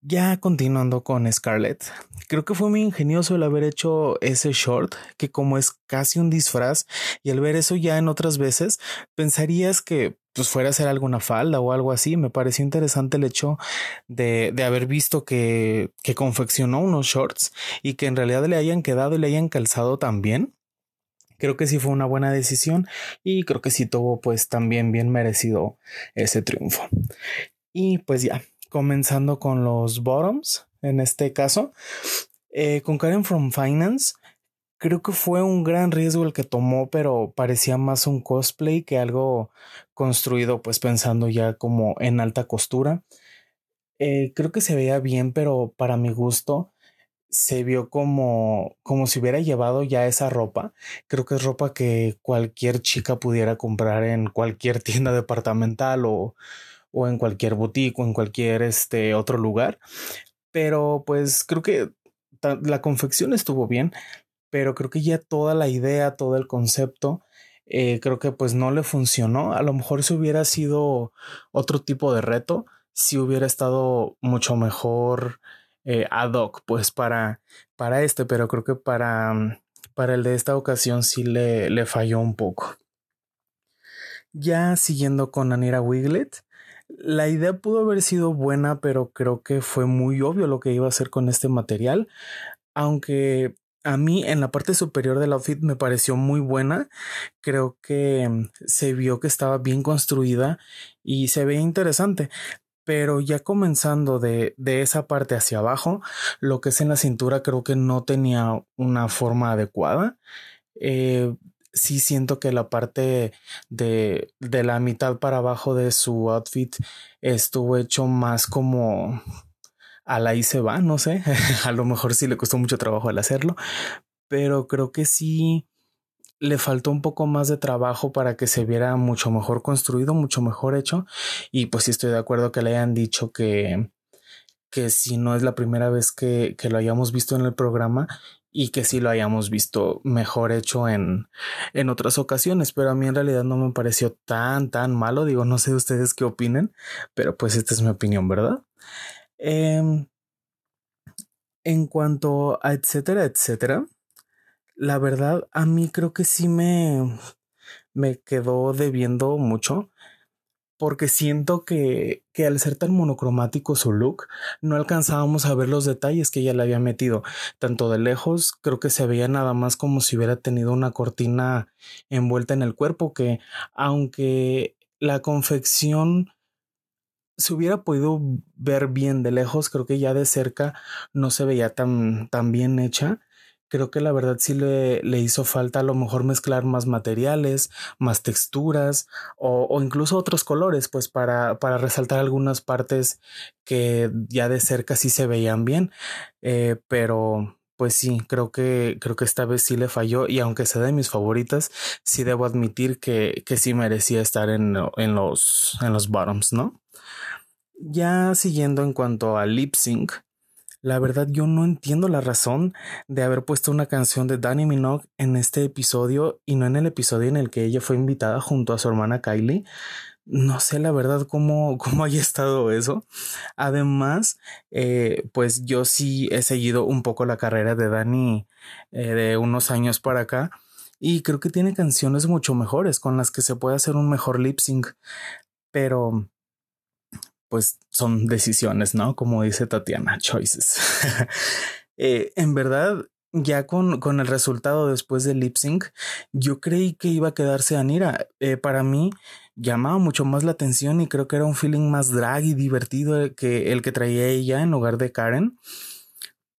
Ya continuando con Scarlett, creo que fue muy ingenioso el haber hecho ese short, que como es casi un disfraz, y al ver eso ya en otras veces, pensarías que pues fuera a ser alguna falda o algo así. Me pareció interesante el hecho de, de haber visto que, que confeccionó unos shorts y que en realidad le hayan quedado y le hayan calzado también. Creo que sí fue una buena decisión y creo que sí tuvo pues también bien merecido ese triunfo. Y pues ya, comenzando con los bottoms, en este caso, eh, con Karen from Finance, creo que fue un gran riesgo el que tomó, pero parecía más un cosplay que algo construido, pues pensando ya como en alta costura. Eh, creo que se veía bien, pero para mi gusto se vio como, como si hubiera llevado ya esa ropa. Creo que es ropa que cualquier chica pudiera comprar en cualquier tienda departamental o, o en cualquier boutique o en cualquier este otro lugar. Pero pues creo que la confección estuvo bien, pero creo que ya toda la idea, todo el concepto, eh, creo que pues no le funcionó. A lo mejor si hubiera sido otro tipo de reto, si hubiera estado mucho mejor eh, ad hoc, pues para, para este, pero creo que para, para el de esta ocasión sí le, le falló un poco. Ya siguiendo con Anira Wiglet, la idea pudo haber sido buena, pero creo que fue muy obvio lo que iba a hacer con este material. Aunque a mí en la parte superior del outfit me pareció muy buena. Creo que mm, se vio que estaba bien construida y se ve interesante. Pero ya comenzando de, de, esa parte hacia abajo, lo que es en la cintura creo que no tenía una forma adecuada. Eh, sí siento que la parte de, de la mitad para abajo de su outfit estuvo hecho más como a la y se va, no sé, a lo mejor sí le costó mucho trabajo al hacerlo, pero creo que sí le faltó un poco más de trabajo para que se viera mucho mejor construido, mucho mejor hecho y pues sí estoy de acuerdo que le hayan dicho que que si no es la primera vez que, que lo hayamos visto en el programa y que sí lo hayamos visto mejor hecho en, en otras ocasiones, pero a mí en realidad no me pareció tan, tan malo. Digo, no sé ustedes qué opinen, pero pues esta es mi opinión, ¿verdad? Em, en cuanto a etcétera, etcétera, la verdad a mí creo que sí me, me quedó debiendo mucho porque siento que, que, al ser tan monocromático su look, no alcanzábamos a ver los detalles que ella le había metido. Tanto de lejos, creo que se veía nada más como si hubiera tenido una cortina envuelta en el cuerpo, que aunque la confección se hubiera podido ver bien de lejos, creo que ya de cerca no se veía tan, tan bien hecha. Creo que la verdad sí le, le, hizo falta a lo mejor mezclar más materiales, más texturas o, incluso otros colores, pues para, para, resaltar algunas partes que ya de cerca sí se veían bien. Eh, pero pues sí, creo que, creo que esta vez sí le falló y aunque sea de mis favoritas, sí debo admitir que, que sí merecía estar en, en, los, en los bottoms, ¿no? Ya siguiendo en cuanto a lip sync, la verdad yo no entiendo la razón de haber puesto una canción de Danny Minogue en este episodio y no en el episodio en el que ella fue invitada junto a su hermana Kylie. No sé la verdad cómo, cómo haya estado eso. Además, eh, pues yo sí he seguido un poco la carrera de Danny eh, de unos años para acá y creo que tiene canciones mucho mejores con las que se puede hacer un mejor lip sync. Pero pues son decisiones, ¿no? Como dice Tatiana, choices. Eh, en verdad, ya con, con, el resultado después del lip sync, yo creí que iba a quedarse Anira. Eh, para mí llamaba mucho más la atención y creo que era un feeling más drag y divertido que el que traía ella en lugar de Karen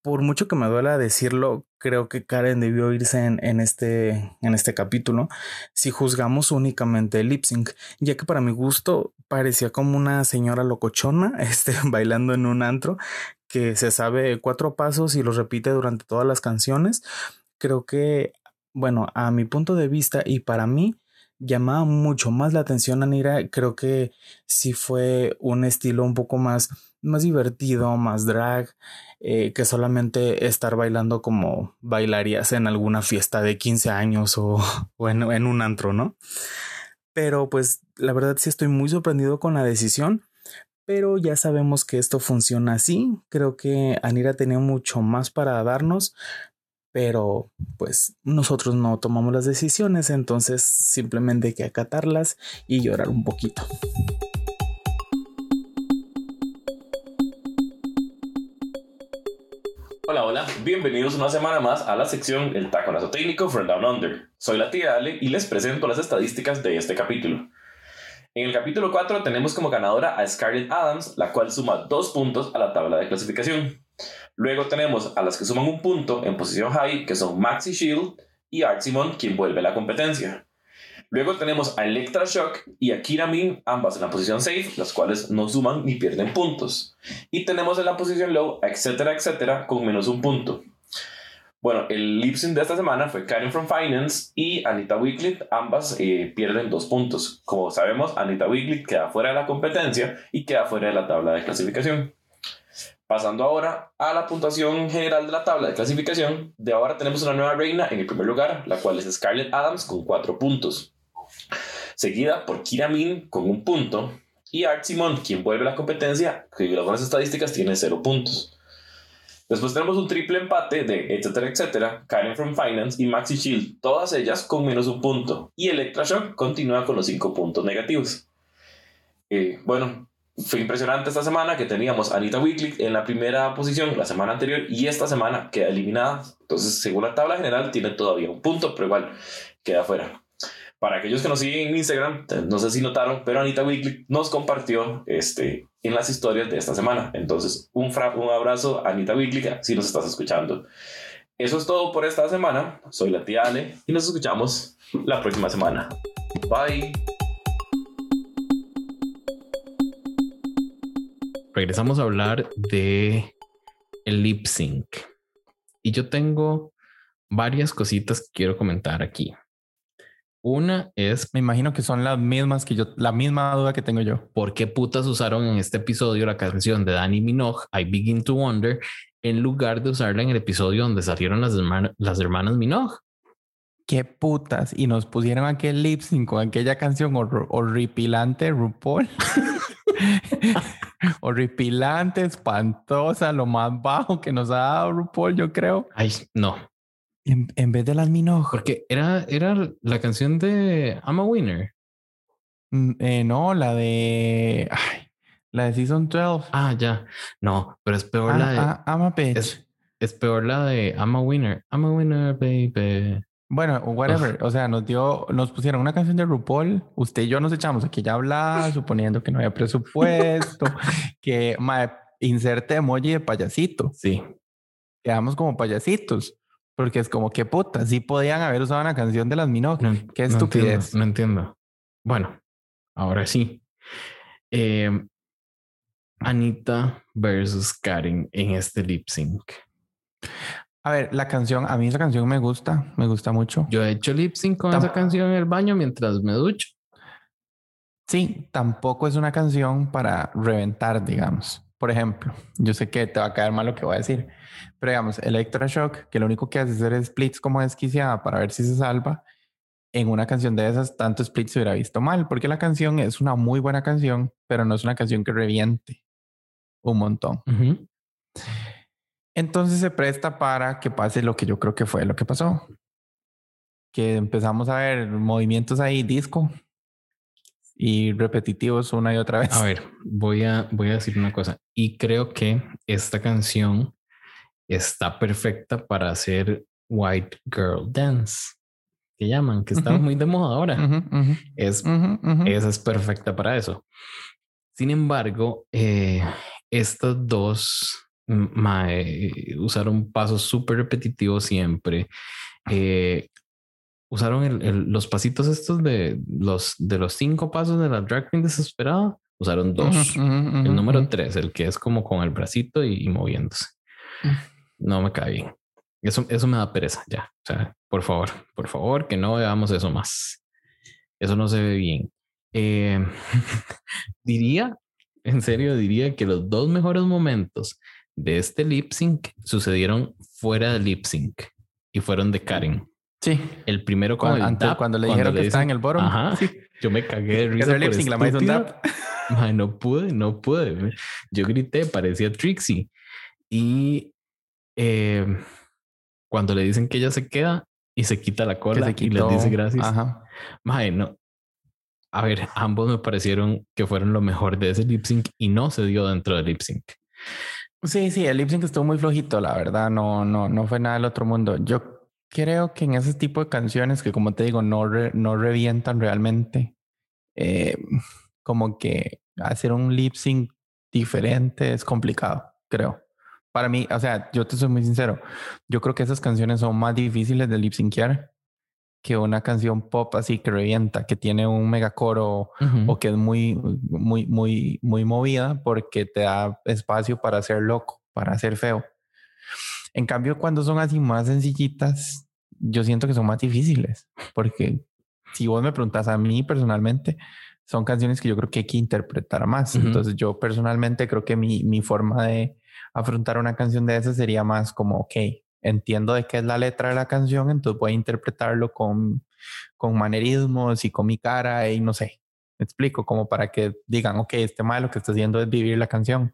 por mucho que me duela decirlo, creo que Karen debió irse en, este, en este capítulo si juzgamos únicamente el lip sync, ya que para mi gusto parecía como una señora locochona este, bailando en un antro que se sabe cuatro pasos y los repite durante todas las canciones. Creo que, bueno, a mi punto de vista y para mí, llamaba mucho más la atención a Nira. Creo que sí fue un estilo un poco más más divertido, más drag, eh, que solamente estar bailando como bailarías en alguna fiesta de 15 años o, en, en, un antro, ¿no? Pero pues la verdad sí estoy muy sorprendido con la decisión, pero ya sabemos que esto funciona así. Creo que Anira tenía mucho más para darnos, pero pues nosotros no tomamos las decisiones, entonces simplemente hay que acatarlas y llorar un poquito. Hola, hola, bienvenidos una semana más a la sección El Taconazo Técnico from Down Under. Soy la tía Ale y les presento las estadísticas de este capítulo. En el capítulo 4 tenemos como ganadora a Scarlett Adams, la cual suma dos puntos a la tabla de clasificación. Luego tenemos a las que suman un punto en posición high, que son Maxi Shield y Art Simon, quien vuelve a la competencia. Luego tenemos a Electra Shock y a Kiramin, ambas en la posición safe, las cuales no suman ni pierden puntos. Y tenemos en la posición low, etcétera, etcétera, con menos un punto. Bueno, el lip de esta semana fue Karen from Finance y Anita Wiglet, ambas eh, pierden dos puntos. Como sabemos, Anita Wiglet queda fuera de la competencia y queda fuera de la tabla de clasificación. Pasando ahora a la puntuación general de la tabla de clasificación, de ahora tenemos una nueva reina en el primer lugar, la cual es Scarlett Adams con cuatro puntos seguida por Kira Min con un punto y Art Simon, quien vuelve a la competencia, que las buenas estadísticas tiene cero puntos. Después tenemos un triple empate de etcétera, etcétera, Karen from Finance y Maxi Shield, todas ellas con menos un punto. Y Electra Shock continúa con los cinco puntos negativos. Eh, bueno, fue impresionante esta semana que teníamos a Anita Weekly en la primera posición la semana anterior y esta semana queda eliminada. Entonces, según la tabla general, tiene todavía un punto, pero igual queda fuera. Para aquellos que nos siguen en Instagram, no sé si notaron, pero Anita Weekly nos compartió este, en las historias de esta semana. Entonces, un, un abrazo, Anita Weekly, si nos estás escuchando. Eso es todo por esta semana. Soy la tía Ale y nos escuchamos la próxima semana. Bye. Regresamos a hablar de el lip sync. Y yo tengo varias cositas que quiero comentar aquí. Una es. Me imagino que son las mismas que yo, la misma duda que tengo yo. ¿Por qué putas usaron en este episodio la canción de Danny Minogue, I Begin to Wonder, en lugar de usarla en el episodio donde salieron las, las hermanas Minogue? Qué putas. Y nos pusieron aquel lip sync con aquella canción horripilante, RuPaul. horripilante, espantosa, lo más bajo que nos ha dado RuPaul, yo creo. Ay, no. En, vez de las Minogue. Porque era, era la canción de I'm a Winner. Mm, eh, no, la de. la de Season 12. Ah, ya. No, pero es peor ah, la de. Ah, I'm a bitch. Es, peor la de I'm a Winner. I'm a Winner, baby. Bueno, whatever. O sea, nos dio, nos pusieron una canción de RuPaul. Usted y yo nos echamos aquí ya hablar, suponiendo que no había presupuesto, que inserte emoji de payasito. Sí. Quedamos como payasitos. Porque es como que puta, sí podían haber usado una canción de las Minogue. No, Qué estupidez. No entiendo, Bueno, ahora sí. Eh, Anita versus Karen en este lip sync. A ver, la canción, a mí esa canción me gusta, me gusta mucho. Yo he hecho lip sync con esa canción en el baño mientras me ducho. Sí, tampoco es una canción para reventar, digamos. Por ejemplo, yo sé que te va a caer mal lo que voy a decir, pero digamos, Electroshock, que lo único que hace es hacer splits como desquiciada para ver si se salva, en una canción de esas, tanto splits se hubiera visto mal, porque la canción es una muy buena canción, pero no es una canción que reviente un montón. Entonces se presta para que pase lo que yo creo que fue lo que pasó. Que empezamos a ver movimientos ahí, disco, y repetitivos una y otra vez. A ver, voy a, voy a decir una cosa. Y creo que esta canción está perfecta para hacer White Girl Dance, que llaman, que está muy de moda ahora. es, Esa es perfecta para eso. Sin embargo, eh, estas dos usaron pasos súper repetitivos siempre. Eh, usaron los pasitos estos de los, de los cinco pasos de la drag queen desesperada. Usaron dos. el número tres, el que es como con el bracito y, moviéndose. Mm. No me cae bien. Eso, eso me da pereza ya. O sea, por favor, por favor, que no veamos eso más. Eso no se ve bien. Eh, diría, en serio, diría que los dos mejores momentos de este lip sync sucedieron fuera de lip sync y fueron de Karen. Sí. El primero con cuando, el cuando le dijeron que estaba en el bottom. Ajá. Yo me cagué de risa. lip sync, la más no pude, no pude. Yo grité, parecía Trixie. Y eh, cuando le dicen que ella se queda y se quita la cola y les dice gracias. Ajá. no. A ver, ambos me parecieron que fueron lo mejor de ese lip sync y no se dio dentro del lip sync. Sí, sí, el lip sync estuvo muy flojito, la verdad, no, no, no fue nada del otro mundo. Yo creo que en ese tipo de canciones que, como te digo, no, no revientan realmente, eh, como que hacer un lip sync diferente es complicado, creo. Para mí, o sea, yo te soy muy sincero, yo creo que esas canciones son más difíciles de lip syncar que una canción pop así que revienta, que tiene un megacoro o que es muy, muy, muy, muy movida porque te da espacio para ser loco, para ser feo. En cambio, cuando son así más sencillitas, yo siento que son más difíciles, porque si vos me preguntas a mí personalmente, son canciones que yo creo que hay que interpretar más. Entonces yo personalmente creo que mi, mi forma de afrontar una canción de esas sería más como, ok, entiendo de qué es la letra de la canción, entonces voy a interpretarlo con, con manerismos y con mi cara y no sé, me explico, como para que digan, ok, este mal lo que está haciendo es vivir la canción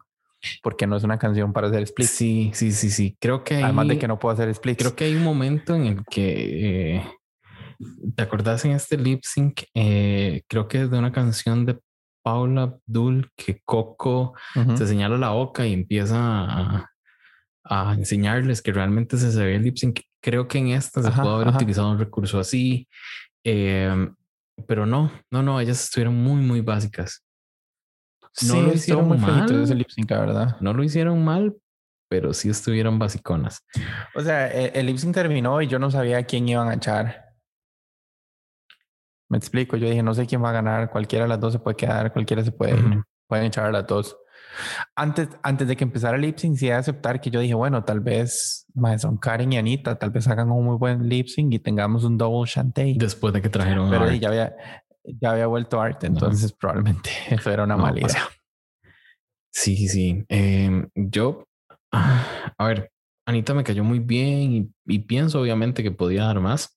porque no es una canción para hacer split. Sí, sí, sí, sí. Creo que además de que no puedo hacer split. Creo que hay un momento en el que eh, te acordás en este lip sync. Eh, creo que es de una canción de Paula Abdul que Coco se señala la boca y empieza a, enseñarles que realmente se ve el lip sync. Creo que en esta se puede haber utilizado un recurso así, em, pero no, no, no. Ellas estuvieron muy, muy básicas. No lo hicieron muy mal. Ese lip sync, ¿verdad? No lo hicieron mal, pero sí estuvieron basiconas. O sea, e, el, lip sync terminó y yo no sabía a quién iban a echar. Me explico, yo dije, no sé quién va a ganar, cualquiera de las dos se puede quedar, cualquiera se puede ir, pueden echar a las dos. Antes, antes de que empezara el lip sync, sí aceptar que yo dije, bueno, tal vez son Karen y Anita, tal vez hagan un muy buen lip sync y tengamos un double chantey. Después de que trajeron Pero ya había, ya había vuelto arte, entonces probablemente eso era una mala idea. Sí, sí. Em, yo, a ver, Anita me cayó muy bien y, pienso obviamente que podía dar más.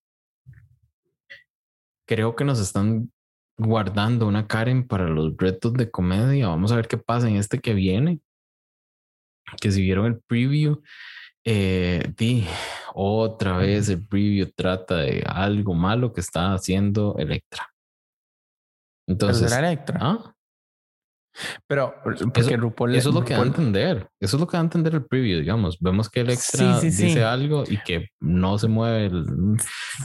Creo que nos están guardando una Karen para los retos de comedia. Vamos a ver qué pasa en este que viene. Que si vieron el preview, eh, di, otra vez el preview trata de algo malo que está haciendo Electra. Entonces, era Electra. ¿ah? Pero porque eso, RuPaul, eso es lo que da a entender. Eso es lo que da a entender el preview, digamos. Vemos que Electra dice algo y que no se mueve,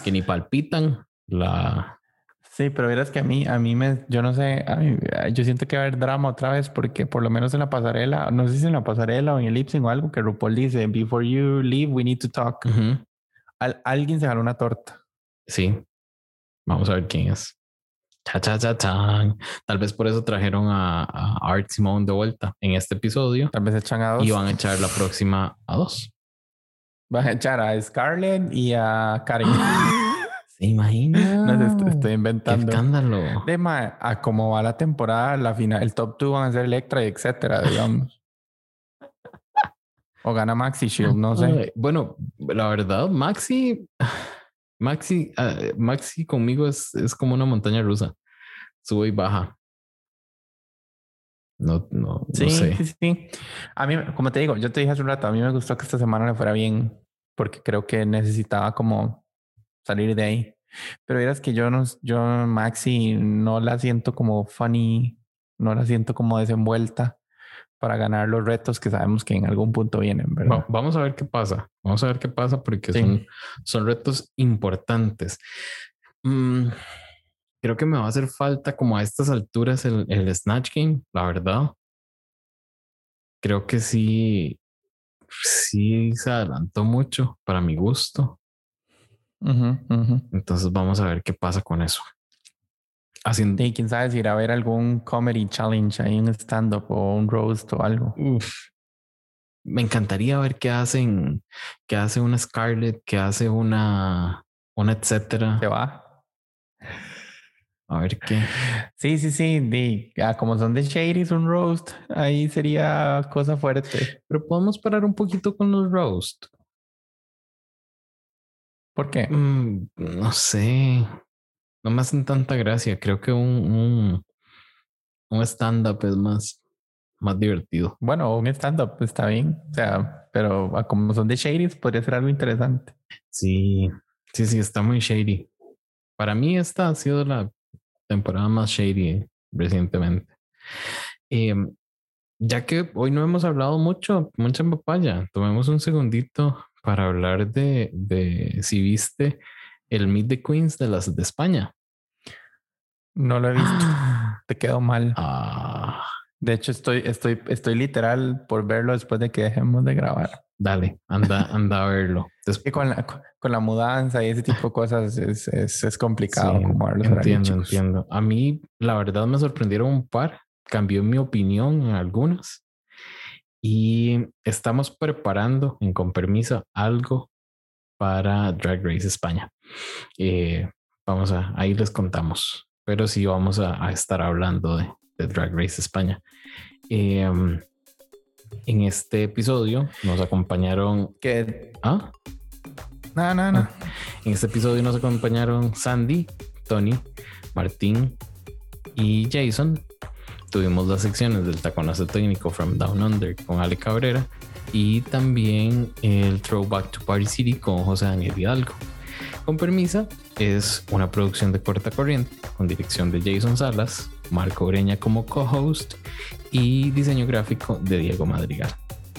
que ni palpitan la. Sí, pero verás que a mí, a mí me, yo no sé, yo siento que va a haber drama otra vez porque por lo menos en la pasarela, no sé si en la pasarela o en el lip sync o algo que RuPaul dice, before you leave, we need to talk. alguien se ganó una torta. Sí. Vamos a ver quién es. Cha, Tal vez por eso trajeron a, Art Simone de vuelta en este episodio. Tal vez echan a dos. Y van a echar la próxima a dos. Van a echar a Scarlett y a Karen. ¿Se imagina? No, estoy, inventando. Qué escándalo. De a cómo va la temporada, la final, el top 2 van a ser Electra y etcétera, digamos. o gana Maxi Shield, no sé. bueno, la verdad, Maxi. Maxi, ah, Maxi conmigo es, es como una montaña rusa. Sube y baja. No, no, sí, sé. Sí, sí. A mí, como te digo, yo te dije hace un rato, a mí me gustó que esta semana le fuera bien porque creo que necesitaba como salir de ahí. Pero verás que yo no, yo Maxi no la siento como funny, no la siento como desenvuelta para ganar los retos que sabemos que en algún punto vienen, ¿verdad? vamos a ver qué pasa. Vamos a ver qué pasa porque son, son retos importantes. Mm, creo que me va a hacer falta como a estas alturas el, el Snatch Game, la verdad. Creo que sí, sí se adelantó mucho para mi gusto. Entonces vamos a ver qué pasa con eso. Haciendo... Y quién sabe si irá a ver algún comedy challenge ahí, un stand-up o un roast o algo. Me encantaría ver qué hacen, qué hace una Scarlett, qué hace una, una etcétera. Se va. A ver qué. Sí, sí, sí. Ah, como son de Shady, un roast, ahí sería cosa fuerte. Pero podemos parar un poquito con los roast. ¿Por qué? Mm, no sé. No me hacen tanta gracia. Creo que un, un, stand-up es más, más divertido. Bueno, un stand-up está bien. O sea, pero como son de Shady, podría ser algo interesante. Sí, sí, sí, está muy shady. Para mí esta ha sido la temporada más shady recientemente. Em, ya que hoy no hemos hablado mucho, mucha papaya, tomemos un segundito para hablar de, de si viste el Meet the Queens de las de España. No lo he visto. Te quedó mal. Ah. De hecho, estoy, estoy, estoy literal por verlo después de que dejemos de grabar. Dale, anda, anda a verlo. con, la, con la mudanza y ese tipo de cosas es, es, es complicado. entiendo, entiendo. A mí, la verdad, me sorprendieron un par. Cambió mi opinión en algunas. Y estamos preparando, en con permiso, algo para Drag Race España. Eh, vamos a, ahí les contamos, pero sí vamos a, estar hablando de, Drag Race España. Em, en este episodio nos acompañaron. ¿Qué? ¿Ah? No, no, no. Ah, en este episodio nos acompañaron Sandy, Tony, Martín y Jason tuvimos las secciones del taconazo técnico From Down Under con Ale Cabrera y también el Throwback to Party City con José Daniel Hidalgo. Con permisa, es una producción de corta corriente con dirección de Jason Salas, Marco Breña como co-host y diseño gráfico de Diego Madrigal.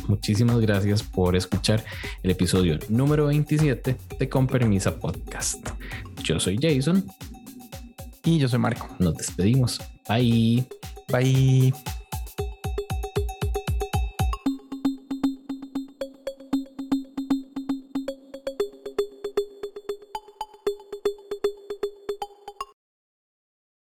Muchísimas gracias por escuchar el episodio número 27 de Con Permisa Podcast. Yo soy Jason. Y yo soy Marco. Nos despedimos. Bye. Bye.